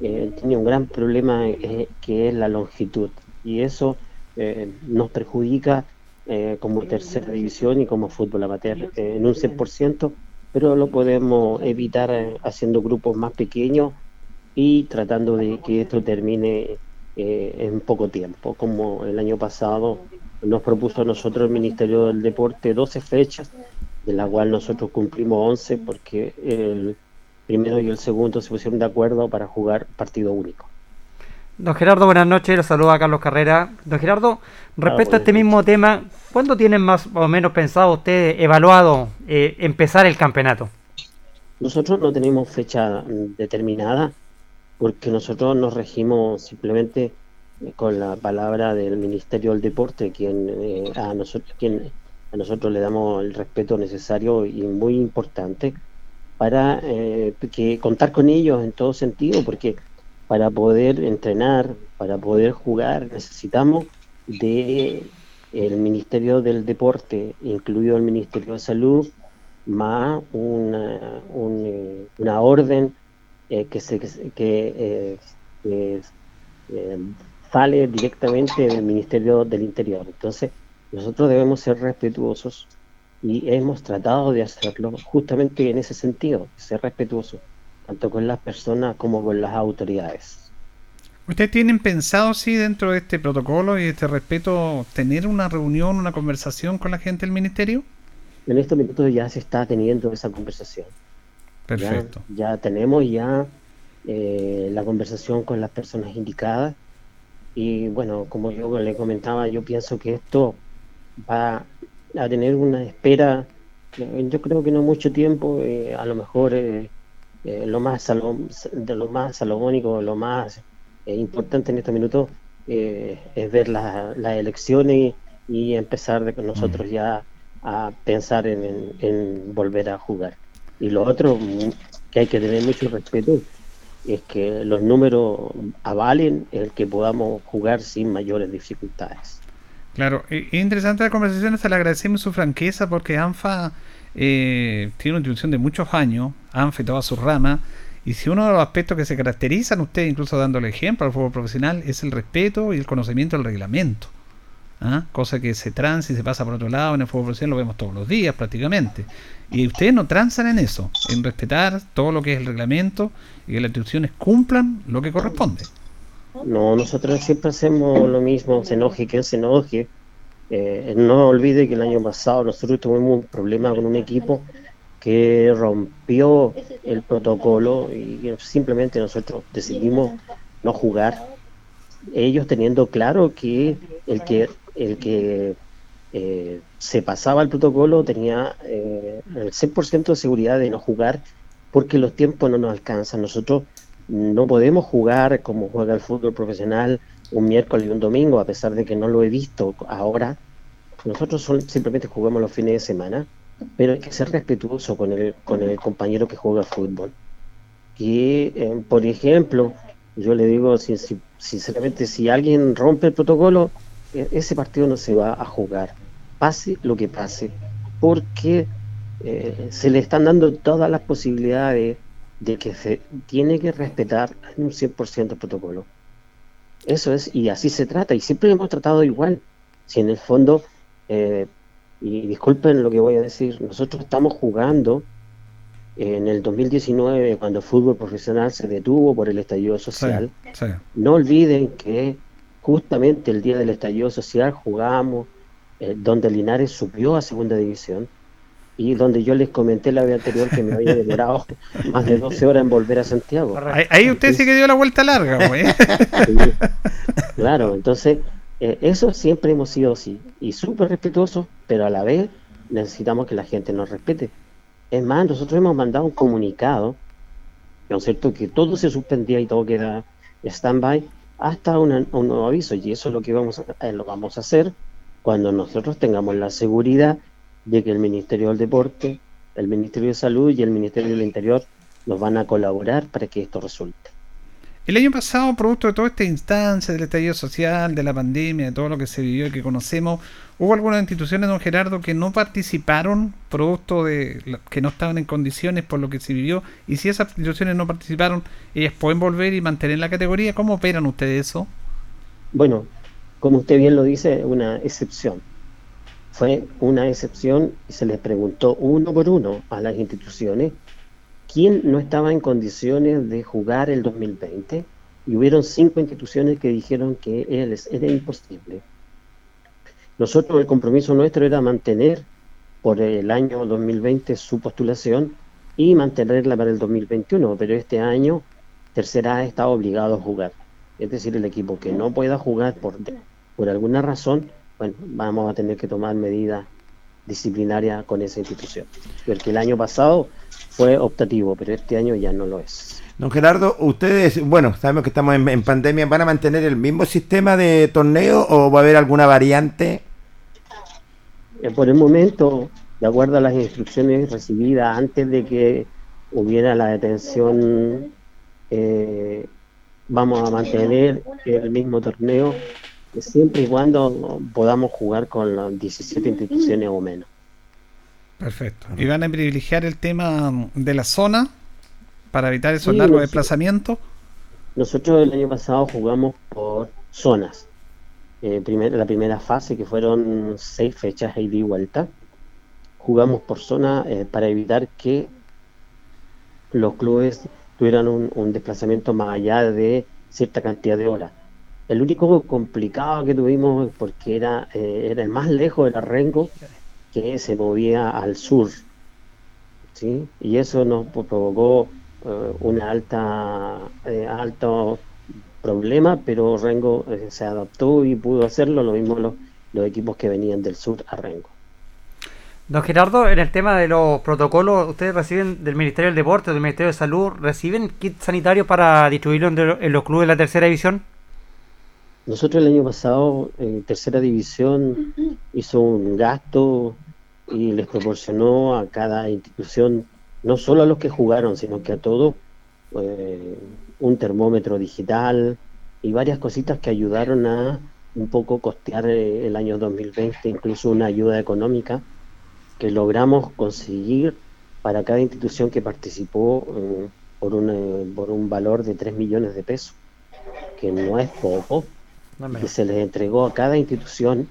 eh, tiene un gran problema eh, que es la longitud. Y eso eh, nos perjudica eh, como tercera división y como fútbol amateur eh, en un 100%, pero lo podemos evitar eh, haciendo grupos más pequeños y tratando de que esto termine en poco tiempo, como el año pasado nos propuso a nosotros el Ministerio del Deporte 12 fechas, de la cual nosotros cumplimos 11 porque el primero y el segundo se pusieron de acuerdo para jugar partido único. Don Gerardo, buenas noches, los saluda Carlos Carrera. Don Gerardo, respecto a este mismo tema, ¿cuándo tienen más o menos pensado ustedes, evaluado, eh, empezar el campeonato? Nosotros no tenemos fecha mm, determinada porque nosotros nos regimos simplemente eh, con la palabra del Ministerio del Deporte, quien, eh, a, nosotros, quien a nosotros le damos el respeto necesario y muy importante para eh, que contar con ellos en todo sentido, porque para poder entrenar, para poder jugar, necesitamos de el Ministerio del Deporte, incluido el Ministerio de Salud, más una, un, eh, una orden eh, que, se, que, eh, que, eh, sale directamente del Ministerio del Interior. Entonces, nosotros debemos ser respetuosos y hemos tratado de hacerlo justamente en ese sentido, ser respetuosos, tanto con las personas como con las autoridades. ¿Ustedes tienen pensado, sí, dentro de este protocolo y de este respeto, tener una reunión, una conversación con la gente del ministerio? En estos minutos ya se está teniendo esa conversación. Ya- Perfecto. Ya, tenemos ya eh, la conversación con las personas indicadas y bueno, como yo le comentaba, yo pienso que esto va a tener una espera, yo creo que no mucho tiempo, eh, a lo mejor eh, eh, lo más de lo más salomónico, lo más eh, importante en estos minutos es ver la- las elecciones y empezar de con nosotros ya a pensar en, en- en volver a jugar. Y lo otro mm, que hay que tener mucho respeto es que los números avalen el que podamos jugar sin mayores dificultades. Claro, e- es interesante la conversación, se le agradecemos su franqueza porque ANFA eh, tiene una institución de muchos años, ANFA y toda su rama, y si uno de los aspectos que se caracterizan ustedes, incluso dándole ejemplo al fútbol profesional, es el respeto y el conocimiento del reglamento. ¿ah? Cosa que se transa y se pasa por otro lado, en el fútbol profesional lo vemos todos los días prácticamente. Y ustedes no transan en eso, en respetar todo lo que es el reglamento y que las instituciones cumplan lo que corresponde. No, nosotros siempre hacemos lo mismo, se enoje quien se enoje. Eh, no olvide que el año pasado nosotros tuvimos un problema con un equipo que rompió el protocolo y que simplemente nosotros decidimos no jugar. Ellos teniendo claro que el que el que eh, se pasaba el protocolo tenía eh, el 100% de seguridad de no jugar porque los tiempos no nos alcanzan. Nosotros no podemos jugar como juega el fútbol profesional un miércoles y un domingo, a pesar de que no lo he visto ahora. Nosotros simplemente jugamos los fines de semana, pero hay que ser respetuoso con el, con el compañero que juega fútbol. Y, eh, por ejemplo, yo le digo sin- sin- sinceramente, si alguien rompe el protocolo, e- ese partido no se va a jugar, pase lo que pase, porque eh, se le están dando todas las posibilidades de que se tiene que respetar en un 100% el protocolo. Eso es, y así se trata, y siempre hemos tratado igual. Si en el fondo, eh, y disculpen lo que voy a decir, nosotros estamos jugando en el 2019, cuando el fútbol profesional se detuvo por el estallido social. Sí, sí. No olviden que justamente el día del estallido social jugamos eh, donde Linares subió a segunda división y donde yo les comenté la vez anterior que me había *laughs* demorado más de 12 horas en volver a Santiago. Ahí, ahí usted sí que dio la vuelta larga, güey. Sí. *laughs* Claro, entonces eh, eso siempre hemos sido así y súper respetuosos, pero a la vez necesitamos que la gente nos respete. Es más, nosotros hemos mandado un comunicado, ¿no es cierto?, que todo se suspendía y todo queda stand-by hasta una- un nuevo aviso y eso es lo que vamos a, eh, lo vamos a hacer cuando nosotros tengamos la seguridad de que el Ministerio del Deporte, el Ministerio de Salud y el Ministerio del Interior nos van a colaborar para que esto resulte. El año pasado, producto de toda esta instancia del estallido social, de la pandemia, de todo lo que se vivió y que conocemos, hubo algunas instituciones, don Gerardo, que no participaron, producto de que no estaban en condiciones por lo que se vivió. Y si esas instituciones no participaron, ellas pueden volver y mantener la categoría. ¿Cómo operan ustedes eso? Bueno, como usted bien lo dice, una excepción. Fue una excepción y se les preguntó uno por uno a las instituciones quién no estaba en condiciones de jugar el 2020 y hubieron cinco instituciones que dijeron que era, imposible. Nosotros el compromiso nuestro era mantener por el año 2020 su postulación y mantenerla para el 2021, pero este año Tercera A está obligado a jugar. Es decir, el equipo que no pueda jugar por, por alguna razón, bueno, vamos a tener que tomar medidas disciplinarias con esa institución. Porque el año pasado fue optativo, pero este año ya no lo es. Don Gerardo, ustedes, bueno, sabemos que estamos en, en pandemia, ¿van a mantener el mismo sistema de torneo o va a haber alguna variante? Eh, por el momento, de acuerdo a las instrucciones recibidas antes de que hubiera la detención, eh, vamos a mantener el mismo torneo siempre y cuando podamos jugar con las 17 instituciones o menos. Perfecto. ¿Y van a privilegiar el tema de la zona para evitar esos Sí, largos desplazamientos? Nosotros el año pasado jugamos por zonas. Eh, primer- la primera fase, que fueron seis fechas ida y vuelta, jugamos por zona eh, para evitar que los clubes tuvieran un, un desplazamiento más allá de cierta cantidad de horas. El único complicado que tuvimos, porque era, eh, era el más lejos del Rengo, que se movía al sur. ¿sí? Y eso nos provocó eh, una alta eh, alto problema, pero Rengo eh, se adaptó y pudo hacerlo, lo mismo los, los equipos que venían del sur a Rengo. Don Gerardo, en el tema de los protocolos, ¿ustedes reciben del Ministerio del Deporte, del Ministerio de Salud, reciben kits sanitarios para distribuirlos en, en los clubes de la tercera división? Nosotros el año pasado en tercera división hizo un gasto y les proporcionó a cada institución, no solo a los que jugaron, sino que a todos, eh, un termómetro digital y varias cositas que ayudaron a un poco costear eh, el año 2020, incluso una ayuda económica que logramos conseguir para cada institución que participó eh, por, un, eh, por un valor de 3 millones de pesos, que no es poco, Se les entregó a cada institución,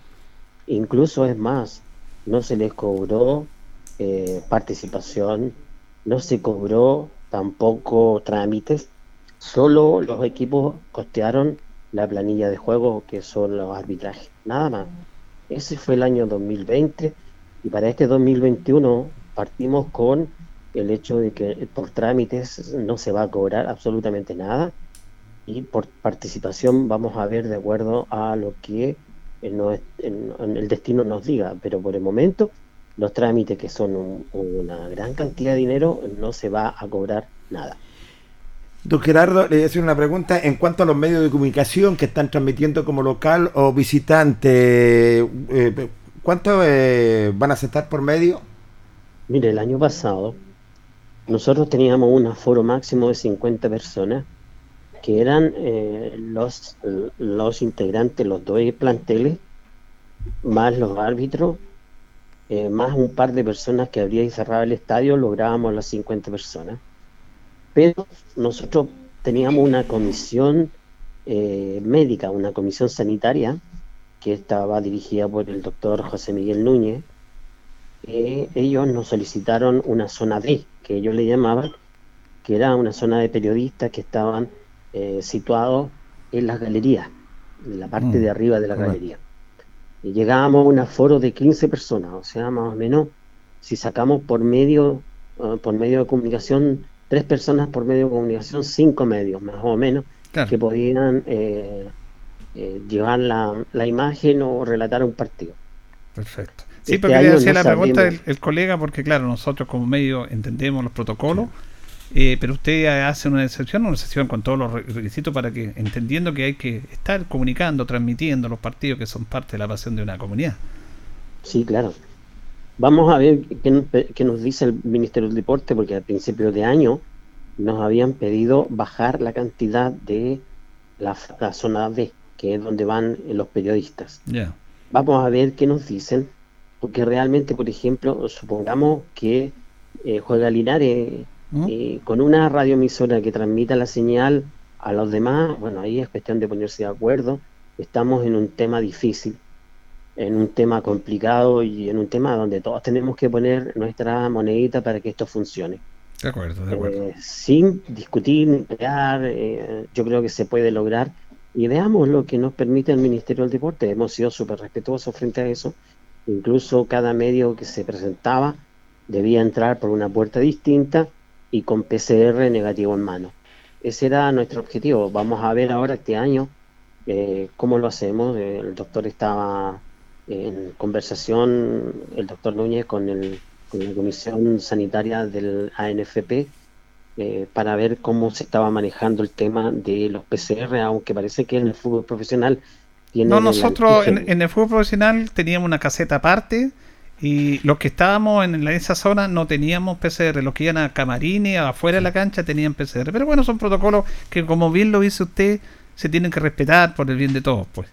incluso es más, no se les cobró eh, participación, no se cobró tampoco trámites, solo los equipos costearon la planilla de juego que son los arbitrajes, nada más. Ese fue el año 2020 y para este 2021 partimos con el hecho de que por trámites no se va a cobrar absolutamente nada y por participación vamos a ver de acuerdo a lo que el, no- el- el destino nos diga, pero por el momento los trámites que son un- una gran cantidad de dinero no se va a cobrar nada. Don Gerardo, le voy a hacer una pregunta en cuanto a los medios de comunicación que están transmitiendo como local o visitante. eh, ¿Cuántos eh, van a estar por medio? Mire, el año pasado nosotros teníamos un aforo máximo de 50 personas que eran eh, los, los integrantes, los dos planteles, más los árbitros, eh, más un par de personas que habría cerrado el estadio, lográbamos las 50 personas. Pero nosotros teníamos una comisión eh, médica, una comisión sanitaria, que estaba dirigida por el doctor José Miguel Núñez, ellos nos solicitaron una zona D, que ellos le llamaban, que era una zona de periodistas que estaban eh, situados en las galerías, en la parte Mm, de arriba de la galería. Y llegábamos a un aforo de 15 personas, o sea, más o menos, si sacamos por medio, eh, por medio de comunicación, tres personas por medio de comunicación, cinco medios, más o menos, Claro. que podían eh, eh, llevar la, la imagen o relatar un partido. Perfecto. Sí, Este porque le hacía no la pregunta el colega, porque claro, nosotros como medio entendemos los protocolos, eh, pero usted hace una excepción, una excepción con todos los re- requisitos para que, entendiendo que hay que estar comunicando, transmitiendo los partidos que son parte de la pasión de una comunidad. Sí, claro. Vamos a ver qué, qué nos dice el Ministerio del Deporte, porque al principio de año nos habían pedido bajar la cantidad de la, la zona D, que es donde van los periodistas. Ya. Vamos a ver qué nos dicen, porque realmente, por ejemplo, supongamos que eh, juega Linares ¿Mm? eh, con una radioemisora que transmita la señal a los demás, bueno, ahí es cuestión de ponerse de acuerdo. Estamos en un tema difícil, en un tema complicado y en un tema donde todos tenemos que poner nuestra monedita para que esto funcione. De acuerdo, de acuerdo. Eh, sin discutir ni pelear, eh, yo creo que se puede lograr. Y veamos lo que nos permite el Ministerio del Deporte. Hemos sido súper respetuosos frente a eso. Incluso cada medio que se presentaba debía entrar por una puerta distinta y con PCR negativo en mano. Ese era nuestro objetivo. Vamos a ver ahora este año eh, cómo lo hacemos. Eh, el doctor estaba en conversación, el doctor Núñez, con, el, con la Comisión Sanitaria del ANFP eh, para ver cómo se estaba manejando el tema de los PCR, aunque parece que en el fútbol profesional tiene No, el nosotros en el fútbol profesional teníamos una caseta aparte y los que estábamos en esa zona no teníamos PCR. Los que iban a camarines, afuera de la cancha, tenían PCR. Pero bueno, son protocolos que, como bien lo dice usted, se tienen que respetar por el bien de todos, pues.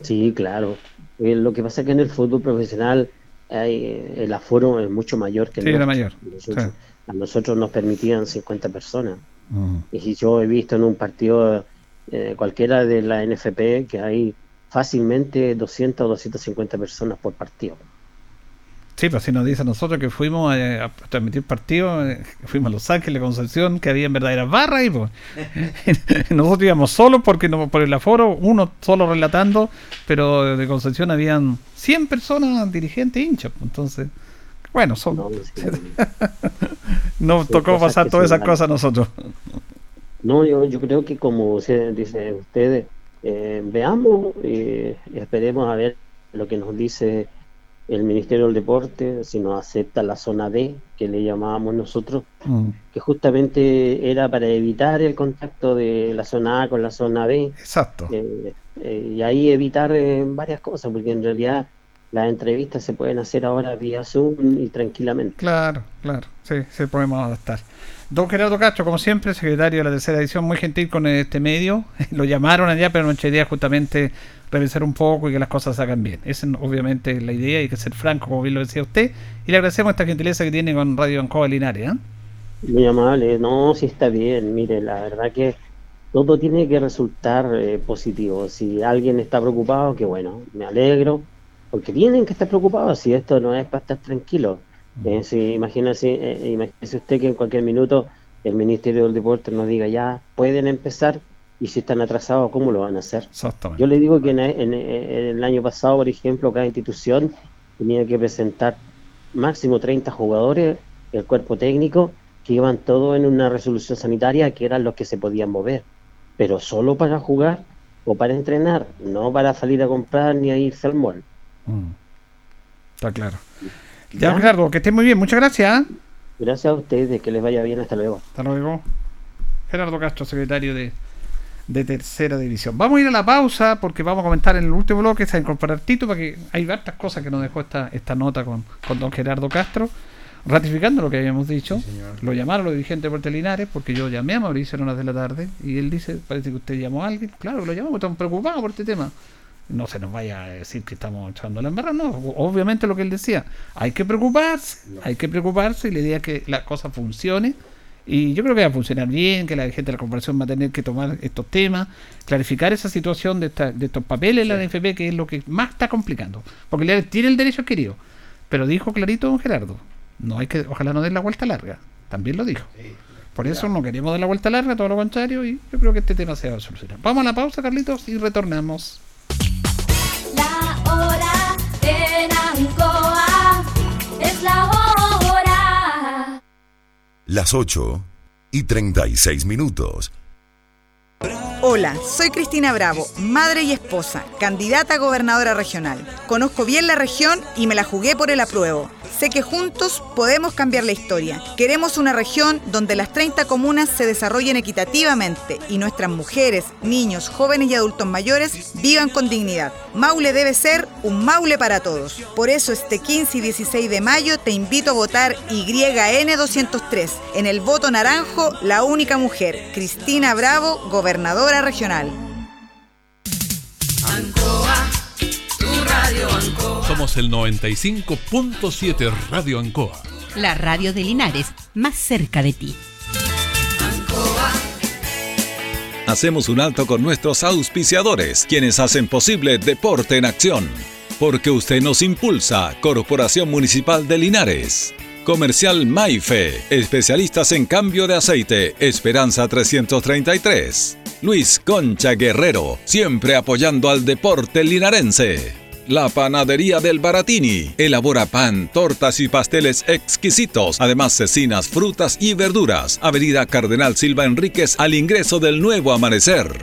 Sí, claro. Eh, lo que pasa es que en el fútbol profesional hay, el aforo es mucho mayor que el Sí, era mayor. Nosotros- Sí. A nosotros nos permitían 50 personas. Mm. Y si yo he visto en un partido eh, cualquiera de la NFP que hay fácilmente 200 o 250 personas por partido. Sí, pero si nos dice a nosotros que fuimos eh, a, transmitir partidos, eh, fuimos a Los Ángeles, Concepción, que había verdaderas barras ahí, pues. *laughs* nosotros íbamos solos porque no, por el aforo, uno solo relatando, pero de Concepción habían 100 personas, dirigentes, hinchas, pues, entonces, bueno, son, No, *laughs* nos tocó pasar todas esas cosas a nosotros. No, yo, yo creo que como se dice ustedes, eh, veamos y esperemos a ver lo que nos dice el Ministerio del Deporte, si nos acepta la zona D, que le llamábamos nosotros, Mm, que justamente era para evitar el contacto de la zona A con la zona B, Exacto. eh, eh, y ahí evitar eh, varias cosas, porque en realidad las entrevistas se pueden hacer ahora vía Zoom y tranquilamente. Claro, claro, sí, sí podemos adaptar. Don Gerardo Castro, como siempre, secretario de la tercera edición, muy gentil con este medio. *laughs* Lo llamaron allá, pero nuestra idea justamente revisar un poco y que las cosas se hagan bien. Esa es obviamente la idea, hay que ser franco, como bien lo decía usted. Y le agradecemos esta gentileza que tiene con Radio Ancoa Linares. ¿eh? Muy amable, no, sí está bien, mire, la verdad que todo tiene que resultar eh, positivo. Si alguien está preocupado, que bueno, me alegro, porque tienen que estar preocupados, si esto no es para estar tranquilo. Eh, si, imagínese, eh, imagínese usted que en cualquier minuto el Ministerio del Deporte nos diga ya, pueden empezar, y si están atrasados, ¿cómo lo van a hacer? Exactamente. Yo le digo que en, en- en el año pasado, por ejemplo, cada institución tenía que presentar máximo 30 jugadores, el cuerpo técnico, que iban todos en una resolución sanitaria, que eran los que se podían mover, pero solo para jugar o para entrenar, no para salir a comprar ni a irse al mall. Mm. Está claro. Ya, don Gerardo, que esté muy bien, muchas gracias. ¿eh? Gracias a ustedes, que les vaya bien, hasta luego. Hasta luego. Gerardo Castro, secretario de, de tercera división. Vamos a ir a la pausa porque vamos a comentar en el último bloque, se va a incorporar Tito, porque hay hartas cosas que nos dejó esta, esta nota con, con don Gerardo Castro, ratificando lo que habíamos dicho. lo llamaron los dirigentes de Linares, porque yo llamé a Mauricio en horas de la tarde, y él dice, parece que usted llamó a alguien. Claro que lo llamamos, estamos preocupados por este tema. No se nos vaya a decir que estamos echando la embarrada, no. Obviamente lo que él decía, hay que preocuparse, hay que preocuparse, y la idea es que la cosa funcione. Y yo creo que va a funcionar bien, que la gente de la corporación va a tener que tomar estos temas, clarificar esa situación de, esta- de estos papeles en la NFP, que es lo que más está complicando. Porque tiene el derecho adquirido. Pero dijo clarito don Gerardo, no hay que, ojalá no den la vuelta larga. También lo dijo. Por eso no queremos dar la vuelta larga, todo lo contrario, y yo creo que este tema se va a solucionar. Vamos a la pausa, Carlitos, y retornamos. Hora en Ancoa es la hora. Las 8 y 36 minutos. Hola, soy Cristina Bravo, madre y esposa, candidata a gobernadora regional. Conozco bien la región y me la jugué por el apruebo. Sé que juntos podemos cambiar la historia. Queremos una región donde las 30 comunas se desarrollen equitativamente y nuestras mujeres, niños, jóvenes y adultos mayores vivan con dignidad. Maule debe ser un Maule para todos. Por eso este 15 y 16 de mayo te invito a votar YN203. En el voto naranjo, la única mujer, Cristina Bravo, gobernadora regional. Somos el 95.7 Radio Ancoa. La radio de Linares, más cerca de ti. Hacemos un alto con nuestros auspiciadores, quienes hacen posible Deporte en Acción. Porque usted nos impulsa, Corporación Municipal de Linares. Comercial Maife, especialistas en cambio de aceite, Esperanza 333. Luis Concha Guerrero, siempre apoyando al deporte linarense. La Panadería del Baratini elabora pan, tortas y pasteles exquisitos, además cecinas, frutas y verduras. Avenida Cardenal Silva Enríquez al ingreso del nuevo amanecer.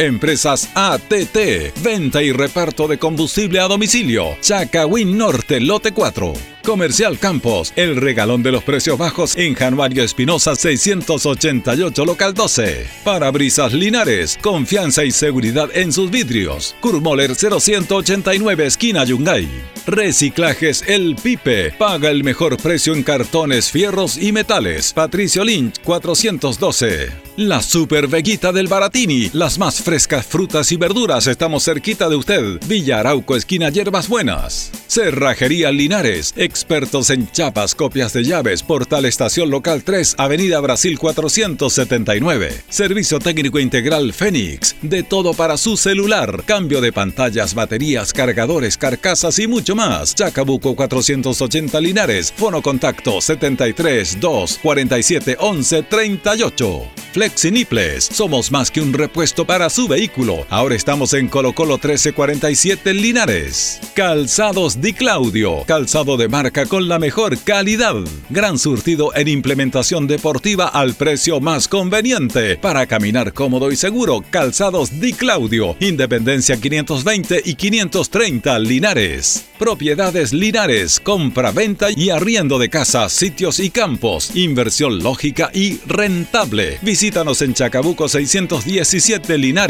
Empresas ATT. Venta y reparto de combustible a domicilio. Chacawin Norte, Lote 4. Comercial Campos. El regalón de los precios bajos en Januario Espinosa 688, local 12. Parabrisas Linares. Confianza y seguridad en sus vidrios. Kurmoller 0189, esquina Yungay. Reciclajes El Pipe. Paga el mejor precio en cartones, fierros y metales. Patricio Lynch 412. La Super Veguita del Baratini. Las más frescas frutas y verduras. Estamos cerquita de usted. Villa Arauco, esquina Hierbas Buenas. Cerrajería Linares. Expertos en chapas, copias de llaves. Portal Estación Local 3, Avenida Brasil 479. Servicio técnico integral Fénix. De todo para su celular. Cambio de pantallas, baterías, cargadores, carcasas y mucho más. Chacabuco 480 Linares. Fono contacto 73 2 47 11 38. Flexiniples. Somos más que un repuesto para su vehículo. Ahora estamos en Colo Colo 1347 Linares. Calzados Di Claudio. Calzado de marca con la mejor calidad. Gran surtido en implementación deportiva al precio más conveniente. Para caminar cómodo y seguro. Calzados Di Claudio. Independencia 520 y 530 Linares. Propiedades Linares. Compra, venta y arriendo de casas, sitios y campos. Inversión lógica y rentable. Visítanos en Chacabuco 617 Linares.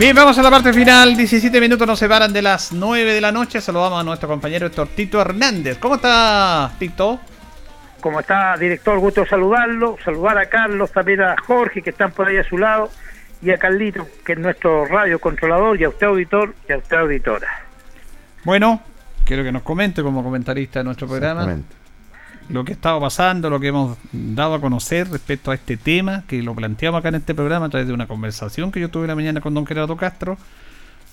Bien, vamos a la parte final. 17 minutos nos separan de las 9 de la noche. Saludamos a nuestro compañero Héctor Tito Hernández. ¿Cómo está, Tito? ¿Cómo está, director? Gusto saludarlo. Saludar a Carlos, también a Jorge, que están por ahí a su lado, y a Carlito, que es nuestro radio controlador, y a usted, auditor, y a usted, auditora. Bueno, quiero que nos comente como comentarista de nuestro programa Exactamente. Lo que estaba pasando, lo que hemos dado a conocer respecto a este tema, que lo planteamos acá en este programa a través de una conversación que yo tuve la mañana con don Gerardo Castro,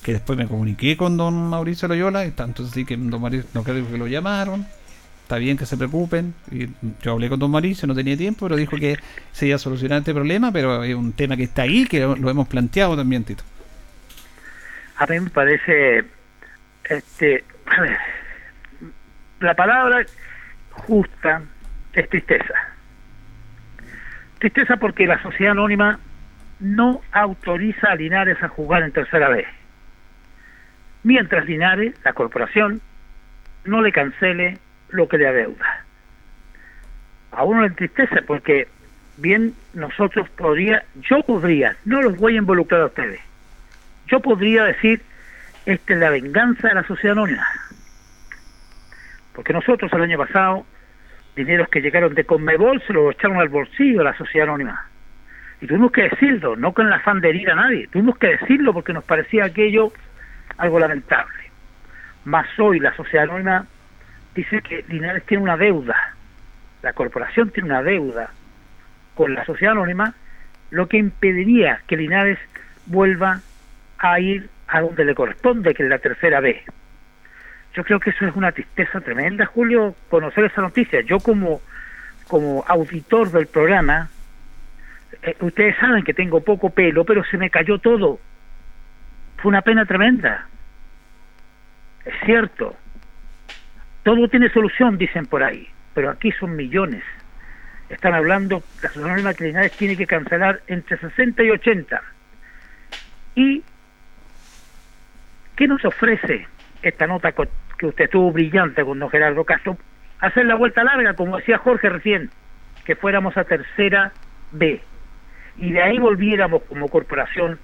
que después me comuniqué con don Mauricio Loyola, y tanto así que don Mauricio, no creo que lo llamaron, está bien que se preocupen, y yo hablé con don Mauricio, no tenía tiempo, pero dijo que se iba a solucionar este problema, pero es un tema que está ahí, que lo, lo hemos planteado también, Tito. A mí me parece, este, a ver, la palabra justa es tristeza. Tristeza porque la sociedad anónima no autoriza a Linares a jugar en tercera vez. Mientras Linares, la corporación, no le cancele lo que le adeuda. A uno le entristece porque bien nosotros podría, yo podría, no los voy a involucrar a ustedes, yo podría decir, esta es la venganza de la sociedad anónima. Porque nosotros el año pasado, dineros que llegaron de Conmebol se los echaron al bolsillo a la sociedad anónima. Y tuvimos que decirlo, no con el afán a nadie, tuvimos que decirlo porque nos parecía aquello algo lamentable. Más hoy la sociedad anónima dice que Linares tiene una deuda, la corporación tiene una deuda con la sociedad anónima, lo que impediría que Linares vuelva a ir a donde le corresponde, que es la tercera vez. Yo creo que eso es una tristeza tremenda, Julio, conocer esa noticia. Yo como, como auditor del programa, eh, ustedes saben que tengo poco pelo, pero se me cayó todo. Fue una pena tremenda. Es cierto. Todo tiene solución, dicen por ahí, pero aquí son millones. Están hablando, la anónima que Linares tiene que cancelar entre 60 y 80. ¿Y qué nos ofrece esta nota que usted tuvo brillante con don Gerardo Castro? Hacer la vuelta larga, como decía Jorge recién, que fuéramos a tercera B. Y de ahí volviéramos como corporación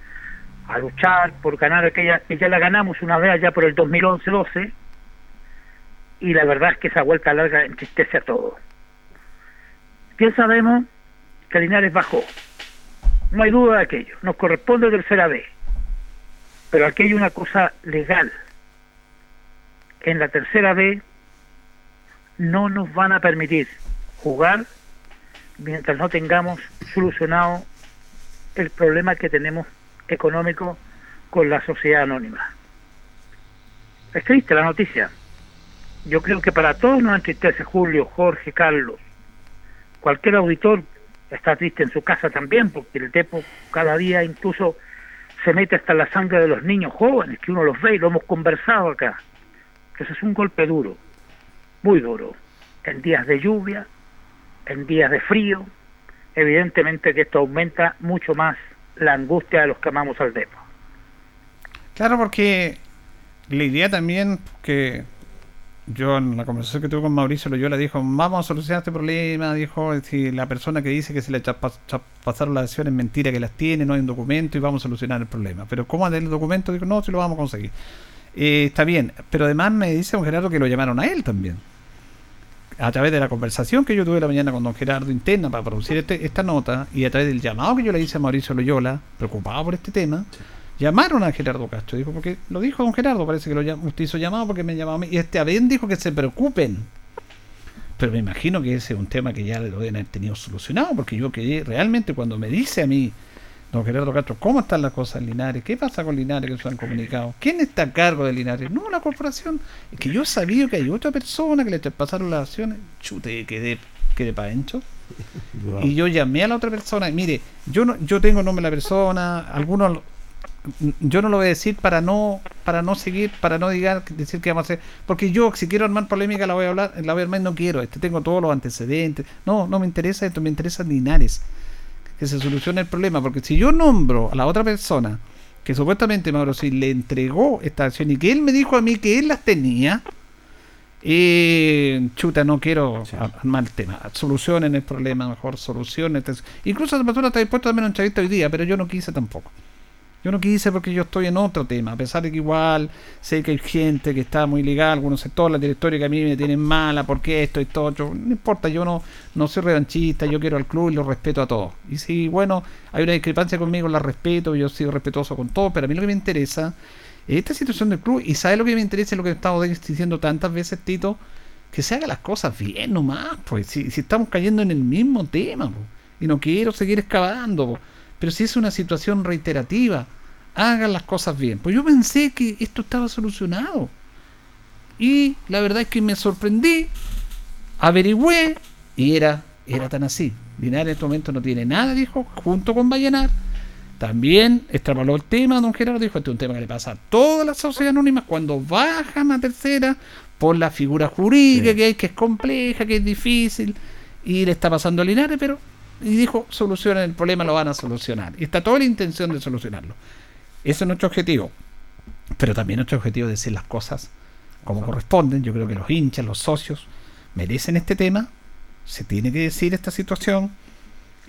a luchar por ganar aquella, que ya la ganamos una vez allá por el 2011-12, y la verdad es que esa vuelta larga entristece a todos. Bien sabemos que Linares bajó, no hay duda de aquello, nos corresponde tercera vez, pero aquí hay una cosa legal. En la tercera vez no nos van a permitir jugar mientras no tengamos solucionado el problema que tenemos económico con la sociedad anónima. Es triste la noticia. Yo creo que para todos nos entristece Julio, Jorge, Carlos. Cualquier auditor está triste en su casa también, porque el Tepo cada día incluso se mete hasta la sangre de los niños jóvenes, que uno los ve y lo hemos conversado acá. Entonces es un golpe duro, muy duro, en días de lluvia, en días de frío. Evidentemente que esto aumenta mucho más la angustia de los que amamos al Depo. Claro, porque la idea también que yo en la conversación que tuve con Mauricio Loyola dijo, vamos a solucionar este problema, dijo, si la persona que dice que se le pasaron las acciones es mentira que las tiene, no hay un documento y vamos a solucionar el problema. Pero ¿cómo el documento? Dijo, no, si lo vamos a conseguir. Eh, está bien, pero además me dice don Gerardo que lo llamaron a él también. A través de la conversación que yo tuve la mañana con don Gerardo interna para producir este- esta nota y a través del llamado que yo le hice a Mauricio Loyola, preocupado por este tema, llamaron a Gerardo Castro. Dijo, porque lo dijo don Gerardo, parece que lo usted hizo llamado porque me llamó a mí. Y este Abén dijo que se preocupen. Pero me imagino que ese es un tema que ya lo deben haber tenido solucionado, porque yo quedé realmente cuando me dice a mí, don Gerardo Castro, ¿cómo están las cosas en Linares? ¿Qué pasa con Linares que se han comunicado? ¿Quién está a cargo de Linares? No, la corporación. Es que yo sabía que hay otra persona que le traspasaron las acciones. Chute, quedé, quedé para ancho. Y yo llamé a la otra persona y mire, yo no, yo tengo el nombre de la persona, algunos yo no lo voy a decir para no para no seguir, para no digar, decir que vamos a hacer, porque yo si quiero armar polémica la voy a hablar, la voy a armar, no quiero, este tengo todos los antecedentes. No, no me interesa esto, me interesa Linares. Que se solucione el problema, porque si yo nombro a la otra persona que supuestamente Mauro si le entregó esta acción y que él me dijo a mí que él las tenía, eh, chuta, no quiero armar el tema. Solucionen el problema, mejor solucionen. Incluso esa persona está dispuesta a darme una entrevista hoy día, pero yo no quise tampoco. Yo no quise porque yo estoy en otro tema, a pesar de que igual sé que hay gente que está muy ligada algunos sectores, la directoria que a mí me tienen mala, porque esto y todo, yo- no importa, yo no, no soy revanchista, yo quiero al club y lo respeto a todos. Y si, bueno, hay una discrepancia conmigo, la respeto, yo soy respetuoso con todo, pero a mí lo que me interesa es esta situación del club, y ¿sabe lo que me interesa? Es lo que he estado diciendo tantas veces, Tito, que se hagan las cosas bien nomás, pues, si, si estamos cayendo en el mismo tema, y no quiero seguir excavando, po. Pero si es una situación reiterativa, hagan las cosas bien. Pues yo pensé que esto estaba solucionado. Y la verdad es que me sorprendí, averigüé y era, era tan así. Linares en este momento no tiene nada, dijo, junto con Vallenar. También extrapoló el tema, don Gerardo dijo, este es un tema que le pasa a todas las sociedades anónimas cuando bajan a tercera por la figura jurídica que hay, que es compleja, que es difícil, y le está pasando a Linares, pero, y dijo, solucionen el problema, lo van a solucionar. Y está toda la intención de solucionarlo. Ese es nuestro objetivo. Pero también nuestro objetivo es decir las cosas como corresponden. Yo creo que los hinchas, los socios, merecen este tema. Se tiene que decir esta situación.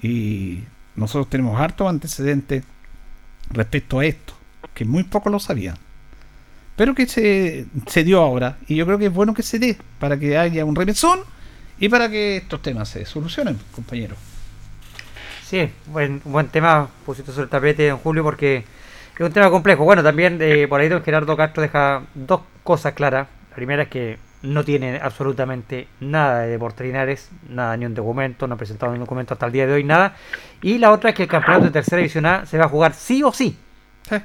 Y nosotros tenemos harto antecedentes respecto a esto, que muy poco lo sabían. Pero que se, se dio ahora. Y yo creo que es bueno que se dé para que haya un remesón y para que estos temas se solucionen, compañeros. Sí, buen, buen tema pusiste sobre el tapete, don Julio, porque es un tema complejo. Bueno, también eh, por ahí don Gerardo Castro deja dos cosas claras. La primera es que no tiene absolutamente nada de Deportes Linares, nada, ni un documento, no ha presentado ningún documento hasta el día de hoy, nada. Y la otra es que el campeonato de tercera división A se va a jugar sí o sí,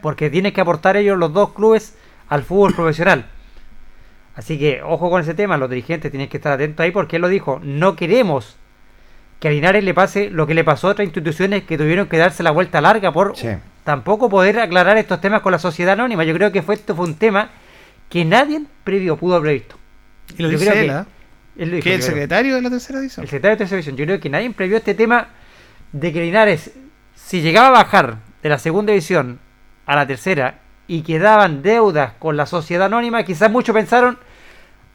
porque tienen que aportar ellos los dos clubes al fútbol profesional. Así que ojo con ese tema, los dirigentes tienen que estar atentos ahí porque él lo dijo, no queremos que a Linares le pase lo que le pasó a otras instituciones que tuvieron que darse la vuelta larga por tampoco poder aclarar estos temas con la sociedad anónima. Yo creo que fue esto fue un tema que nadie previo pudo haber visto. Y lo Yo dice creo él, que- ¿ah? él lo dijo, Que el creo. secretario de la tercera edición. El secretario de tercera división. Yo creo que nadie previó este tema de que Linares, si llegaba a bajar de la segunda división a la tercera y quedaban deudas con la sociedad anónima, quizás muchos pensaron,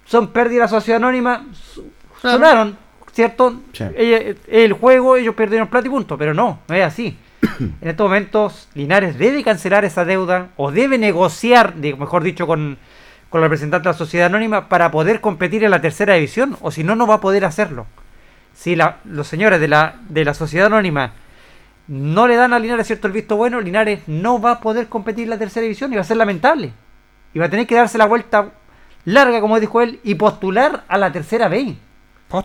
son pérdidas de la sociedad anónima, sonaron, ¿cierto? Sí. El juego, ellos perdieron plata y punto, pero no, no es así. *coughs* en estos momentos Linares debe cancelar esa deuda o debe negociar, mejor dicho, con, con los representantes de la sociedad anónima para poder competir en la tercera división, o si no, no va a poder hacerlo. Si la- los señores de la, de la sociedad anónima no le dan a Linares cierto el visto bueno, Linares no va a poder competir en la tercera división y va a ser lamentable. Y va a tener que darse la vuelta larga, como dijo él, y postular a la tercera B.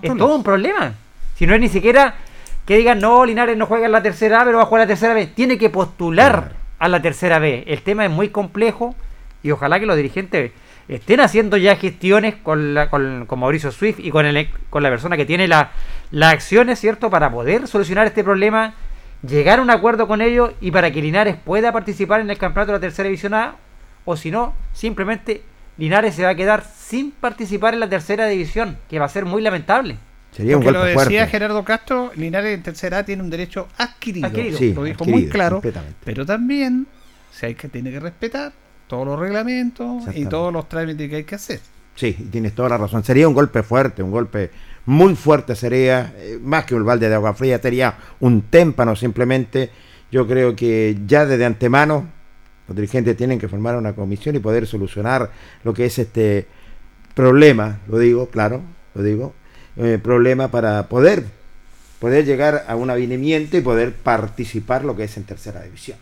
Es todo un problema. Si no es ni siquiera que digan, no, Linares no juega en la tercera A, pero va a jugar en la tercera B. Tiene que postular a la tercera B. El tema es muy complejo y ojalá que los dirigentes estén haciendo ya gestiones con, la, con, con Mauricio Swift y con, el, con la persona que tiene la- las acciones, ¿cierto? Para poder solucionar este problema, llegar a un acuerdo con ellos y para que Linares pueda participar en el campeonato de la tercera división A, o si no, simplemente Linares se va a quedar sin participar en la tercera división, que va a ser muy lamentable. Sería un Porque lo golpe decía fuerte. Gerardo Castro, Linares en tercera A tiene un derecho adquirido. Adquirido. Sí, lo dijo adquirido, muy claro. Pero también se hay que tiene que respetar todos los reglamentos y todos los trámites que hay que hacer. Sí, y tienes toda la razón. Sería un golpe fuerte, un golpe muy fuerte sería, eh, más que un balde de agua fría, sería un témpano simplemente. Yo creo que ya desde antemano los dirigentes tienen que formar una comisión y poder solucionar lo que es este problema, lo digo, claro, lo digo, eh, problema para poder poder llegar a un avinimiento y poder participar lo que es en tercera división.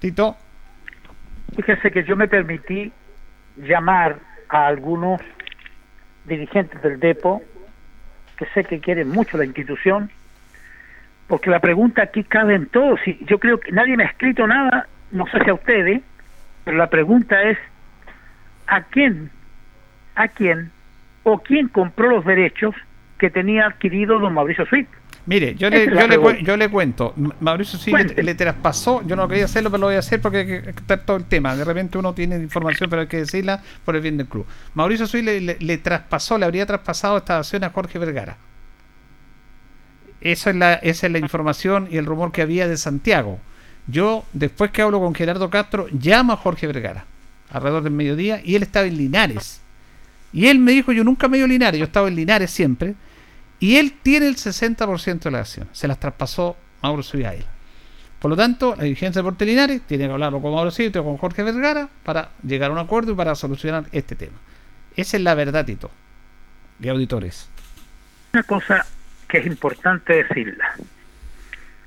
Tito, Fíjese que yo me permití llamar a algunos dirigentes del DEPO que sé que quieren mucho la institución, porque la pregunta aquí cabe en todos. Y yo creo que nadie me ha escrito nada, no sé si a ustedes, pero la pregunta es: ¿a quién, a quién o quién compró los derechos que tenía adquirido don Mauricio Swift? mire, yo le, yo, le, yo le cuento. Mauricio sí le, traspasó, yo no quería hacerlo, pero lo voy a hacer porque hay que estar todo el tema. De repente uno tiene información, pero hay que decirla por el bien del club. Mauricio le- le traspasó, le habría traspasado esta acción a Jorge Vergara. Esa es, la, esa es la información y el rumor que había de Santiago. Yo, después que hablo con Gerardo Castro, llamo a Jorge Vergara, alrededor del mediodía, y él estaba en Linares. Y él me dijo, yo nunca me he Linares, yo estaba en Linares siempre, y él tiene el 60% de las acciones. Se las traspasó Mauro él. Por lo tanto, la dirigencia de Deportes Linares tiene que hablarlo con Mauro Suárez o con Jorge Vergara para llegar a un acuerdo y para solucionar este tema. Esa es la verdad, Tito. De auditores. Una cosa que es importante decirla.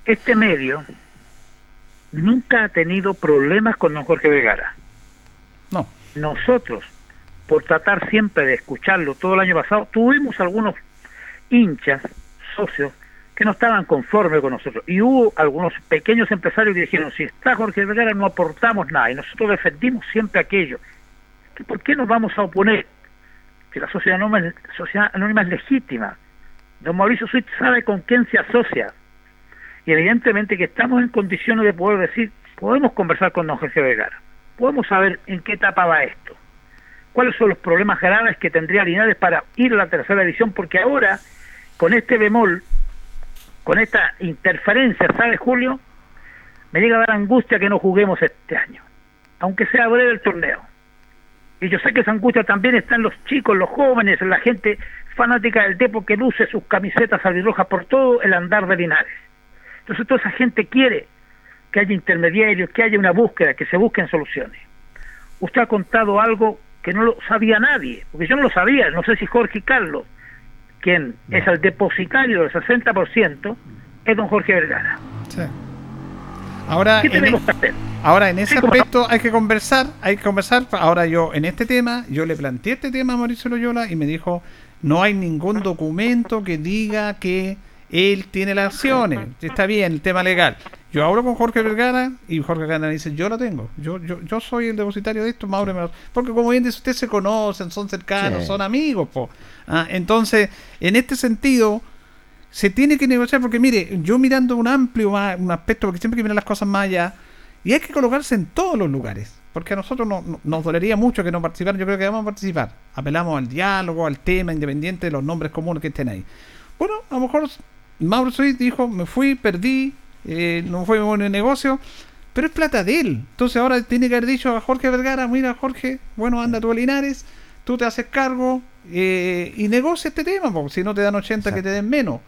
Este medio nunca ha tenido problemas con don Jorge Vergara. No. Nosotros, por tratar siempre de escucharlo todo el año pasado, tuvimos algunos hinchas, socios, que no estaban conformes con nosotros. Y hubo algunos pequeños empresarios que dijeron, si está Jorge Vergara no aportamos nada. Y nosotros defendimos siempre aquello. que ¿Por qué nos vamos a oponer? Que la sociedad anónima, sociedad anónima es legítima. Don Mauricio Swift sabe con quién se asocia. Y evidentemente que estamos en condiciones de poder decir, podemos conversar con don Jorge Vergara. Podemos saber en qué etapa va esto. ¿Cuáles son los problemas graves que tendría Linares para ir a la tercera división? Porque ahora, con este bemol, con esta interferencia, ¿sabe Julio? Me llega a dar angustia que no juguemos este año, aunque sea breve el torneo. Y yo sé que esa angustia también está en los chicos, los jóvenes, en la gente fanática del Depo que luce sus camisetas albirrojas por todo el andar de Linares. Entonces toda esa gente quiere que haya intermediarios, que haya una búsqueda, que se busquen soluciones. Usted ha contado algo que no lo sabía nadie, porque yo no lo sabía, no sé si Jorge y Carlos, quien es el depositario del 60%, es don Jorge Vergara. Ahora, ¿Qué en, tenemos e- que hacer? ahora en ese Sí, no. aspecto hay que conversar, hay que conversar. Ahora yo, en este tema, yo le planteé este tema a Mauricio Loyola y me dijo, no hay ningún documento que diga que él tiene las acciones. Está bien, el tema legal. Yo hablo con Jorge Vergara y Jorge Vergara me dice, yo lo tengo. Yo, yo, yo soy el depositario de esto, Mauro. me lo-". Porque como bien dice usted, se conocen, son cercanos, Sí. son amigos. po. Ah, entonces, en este sentido, se tiene que negociar porque mire, yo mirando un amplio un aspecto, porque siempre hay que mirar las cosas más allá, y hay que colocarse en todos los lugares, porque a nosotros no- no- nos dolería mucho que no participaran, yo creo que vamos a participar, apelamos al diálogo, al tema, independiente de los nombres comunes que estén ahí. Bueno, a lo mejor Mauro Sweet dijo, me fui, perdí, eh, no fue buen negocio, pero es plata de él. Entonces ahora tiene que haber dicho a Jorge Vergara, mira Jorge, bueno, anda tú a Linares, tú te haces cargo eh, y negocia este tema, porque si no te dan 80 que te den menos.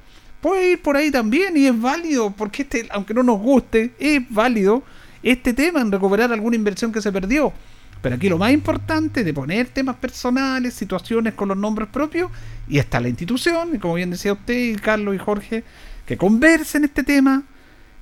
puede ir por ahí también y es válido, porque este, aunque no nos guste, es válido este tema en recuperar alguna inversión que se perdió. Pero aquí lo más importante de poner temas personales, situaciones con los nombres propios, y está la institución, y como bien decía usted, y Carlos y Jorge, que conversen este tema,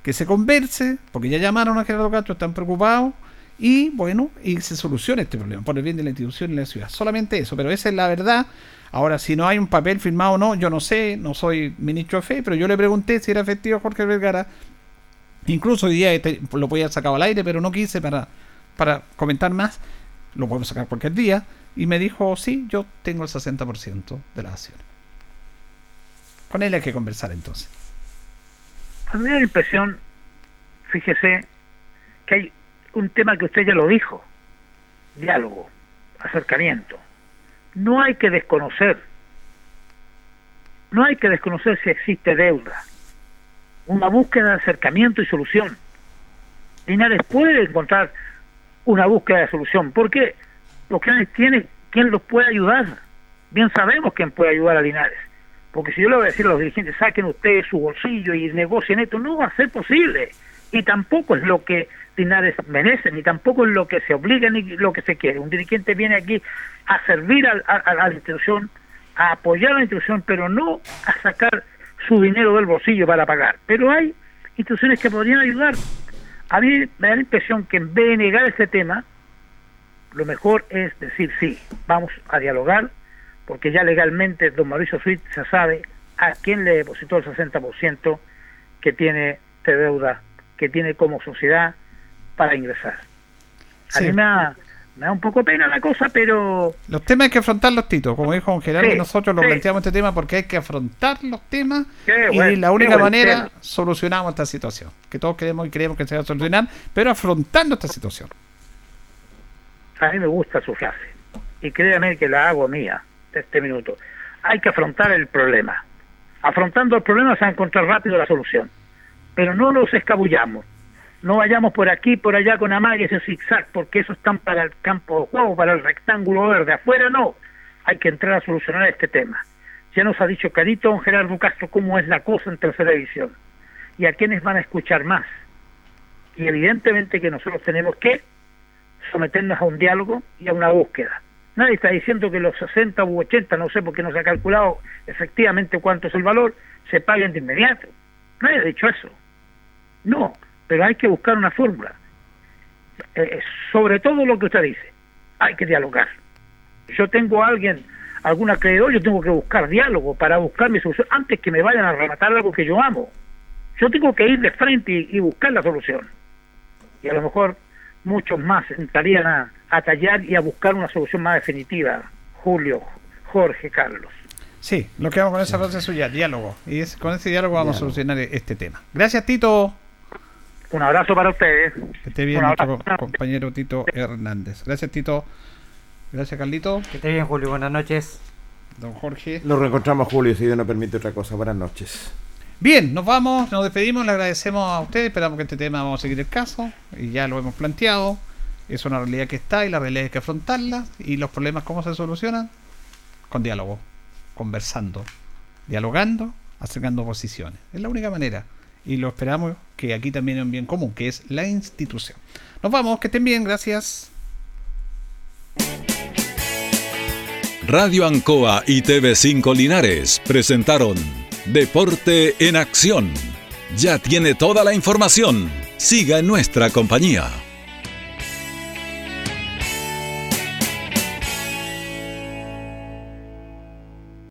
que se converse, porque ya llamaron a Gerardo Castro, están preocupados, y bueno, y se solucione este problema por el bien de la institución y la ciudad. Solamente eso, pero esa es la verdad. Ahora, si no hay un papel firmado o no, yo no sé, no soy ministro de fe, pero yo le pregunté si era efectivo Jorge Vergara. Incluso hoy día este- lo podía sacar al aire, pero no quise para, para comentar más. Lo podemos sacar cualquier día. Y me dijo, sí, yo tengo el 60% de las acciones. Con él hay que conversar entonces. A mí me da la impresión, fíjese, que hay un tema que usted ya lo dijo, diálogo, acercamiento. No hay que desconocer, no hay que desconocer si existe deuda. Una búsqueda de acercamiento y solución. Linares puede encontrar una búsqueda de solución. ¿Por qué? Porque tiene quien los puede ayudar. Bien sabemos quién puede ayudar a Linares. Porque si yo le voy a decir a los dirigentes, saquen ustedes su bolsillo y negocien esto, no va a ser posible. Y tampoco es lo que Linares merece, ni tampoco es lo que se obliga, ni lo que se quiere. Un dirigente viene aquí a servir a, a la institución, a apoyar a la institución, pero no a sacar su dinero del bolsillo para pagar. Pero hay instituciones que podrían ayudar. A mí me da la impresión que en vez de negar este tema, lo mejor es decir sí, vamos a dialogar, porque ya legalmente don Mauricio Suit se sabe a quién le depositó el 60% que tiene de deuda, que tiene como sociedad para ingresar. A Sí. mí me da, me da un poco pena la cosa, pero Los temas hay que afrontarlos, Tito. Como dijo don Gerardo, Sí, nosotros lo sí. planteamos este tema porque hay que afrontar los temas Qué y buen- la única manera tema. solucionamos esta situación. Que todos queremos y creemos que se va a solucionar, pero afrontando esta situación. a mí me gusta su frase. Y créame que la hago mía de este minuto. Hay que afrontar el problema. Afrontando el problema se va a encontrar rápido la solución. Pero no nos escabullamos. No vayamos por aquí, por allá con amagues y zigzag, porque eso están para el campo de juego, para el rectángulo verde. Afuera no. Hay que entrar a solucionar este tema. Ya nos ha dicho Carito don Gerardo Castro cómo es la cosa en tercera división. Y a quiénes van a escuchar más. Y evidentemente que nosotros tenemos que someternos a un diálogo y a una búsqueda. Nadie está diciendo que los 60 u 80, no sé por qué no se ha calculado efectivamente cuánto es el valor, se paguen de inmediato. Nadie ha dicho eso. No, pero hay que buscar una fórmula. Eh, sobre todo lo que usted dice, hay que dialogar. Yo tengo a alguien, algún acreedor, yo tengo que buscar diálogo para buscar mi solución antes que me vayan a rematar algo que yo amo. Yo tengo que ir de frente y, y buscar la solución. Y a lo mejor muchos más entrarían a, a tallar y a buscar una solución más definitiva. Julio, Jorge, Carlos. Sí, lo que vamos con esa frase suya, diálogo. Y es, con ese diálogo vamos a solucionar este tema. Gracias, Tito. Un abrazo para ustedes. Que esté bien nuestro compañero Tito Hernández. Gracias, Tito. Gracias, Carlito. Que esté bien, Julio. Buenas noches. Don Jorge. Nos reencontramos, Julio, si Dios no permite otra cosa. Buenas noches. Bien, nos vamos, nos despedimos, le agradecemos a ustedes, esperamos que este tema vamos a seguir el caso y ya lo hemos planteado. Es una realidad que está y la realidad hay que afrontarla y los problemas cómo se solucionan con diálogo, conversando, dialogando, acercando posiciones. Es la única manera y lo esperamos que aquí también hay un bien común, que es la institución. Nos vamos, que estén bien, gracias. Radio Ancoa y TV5 Linares presentaron Deporte en Acción. Ya tiene toda la información. Siga en nuestra compañía.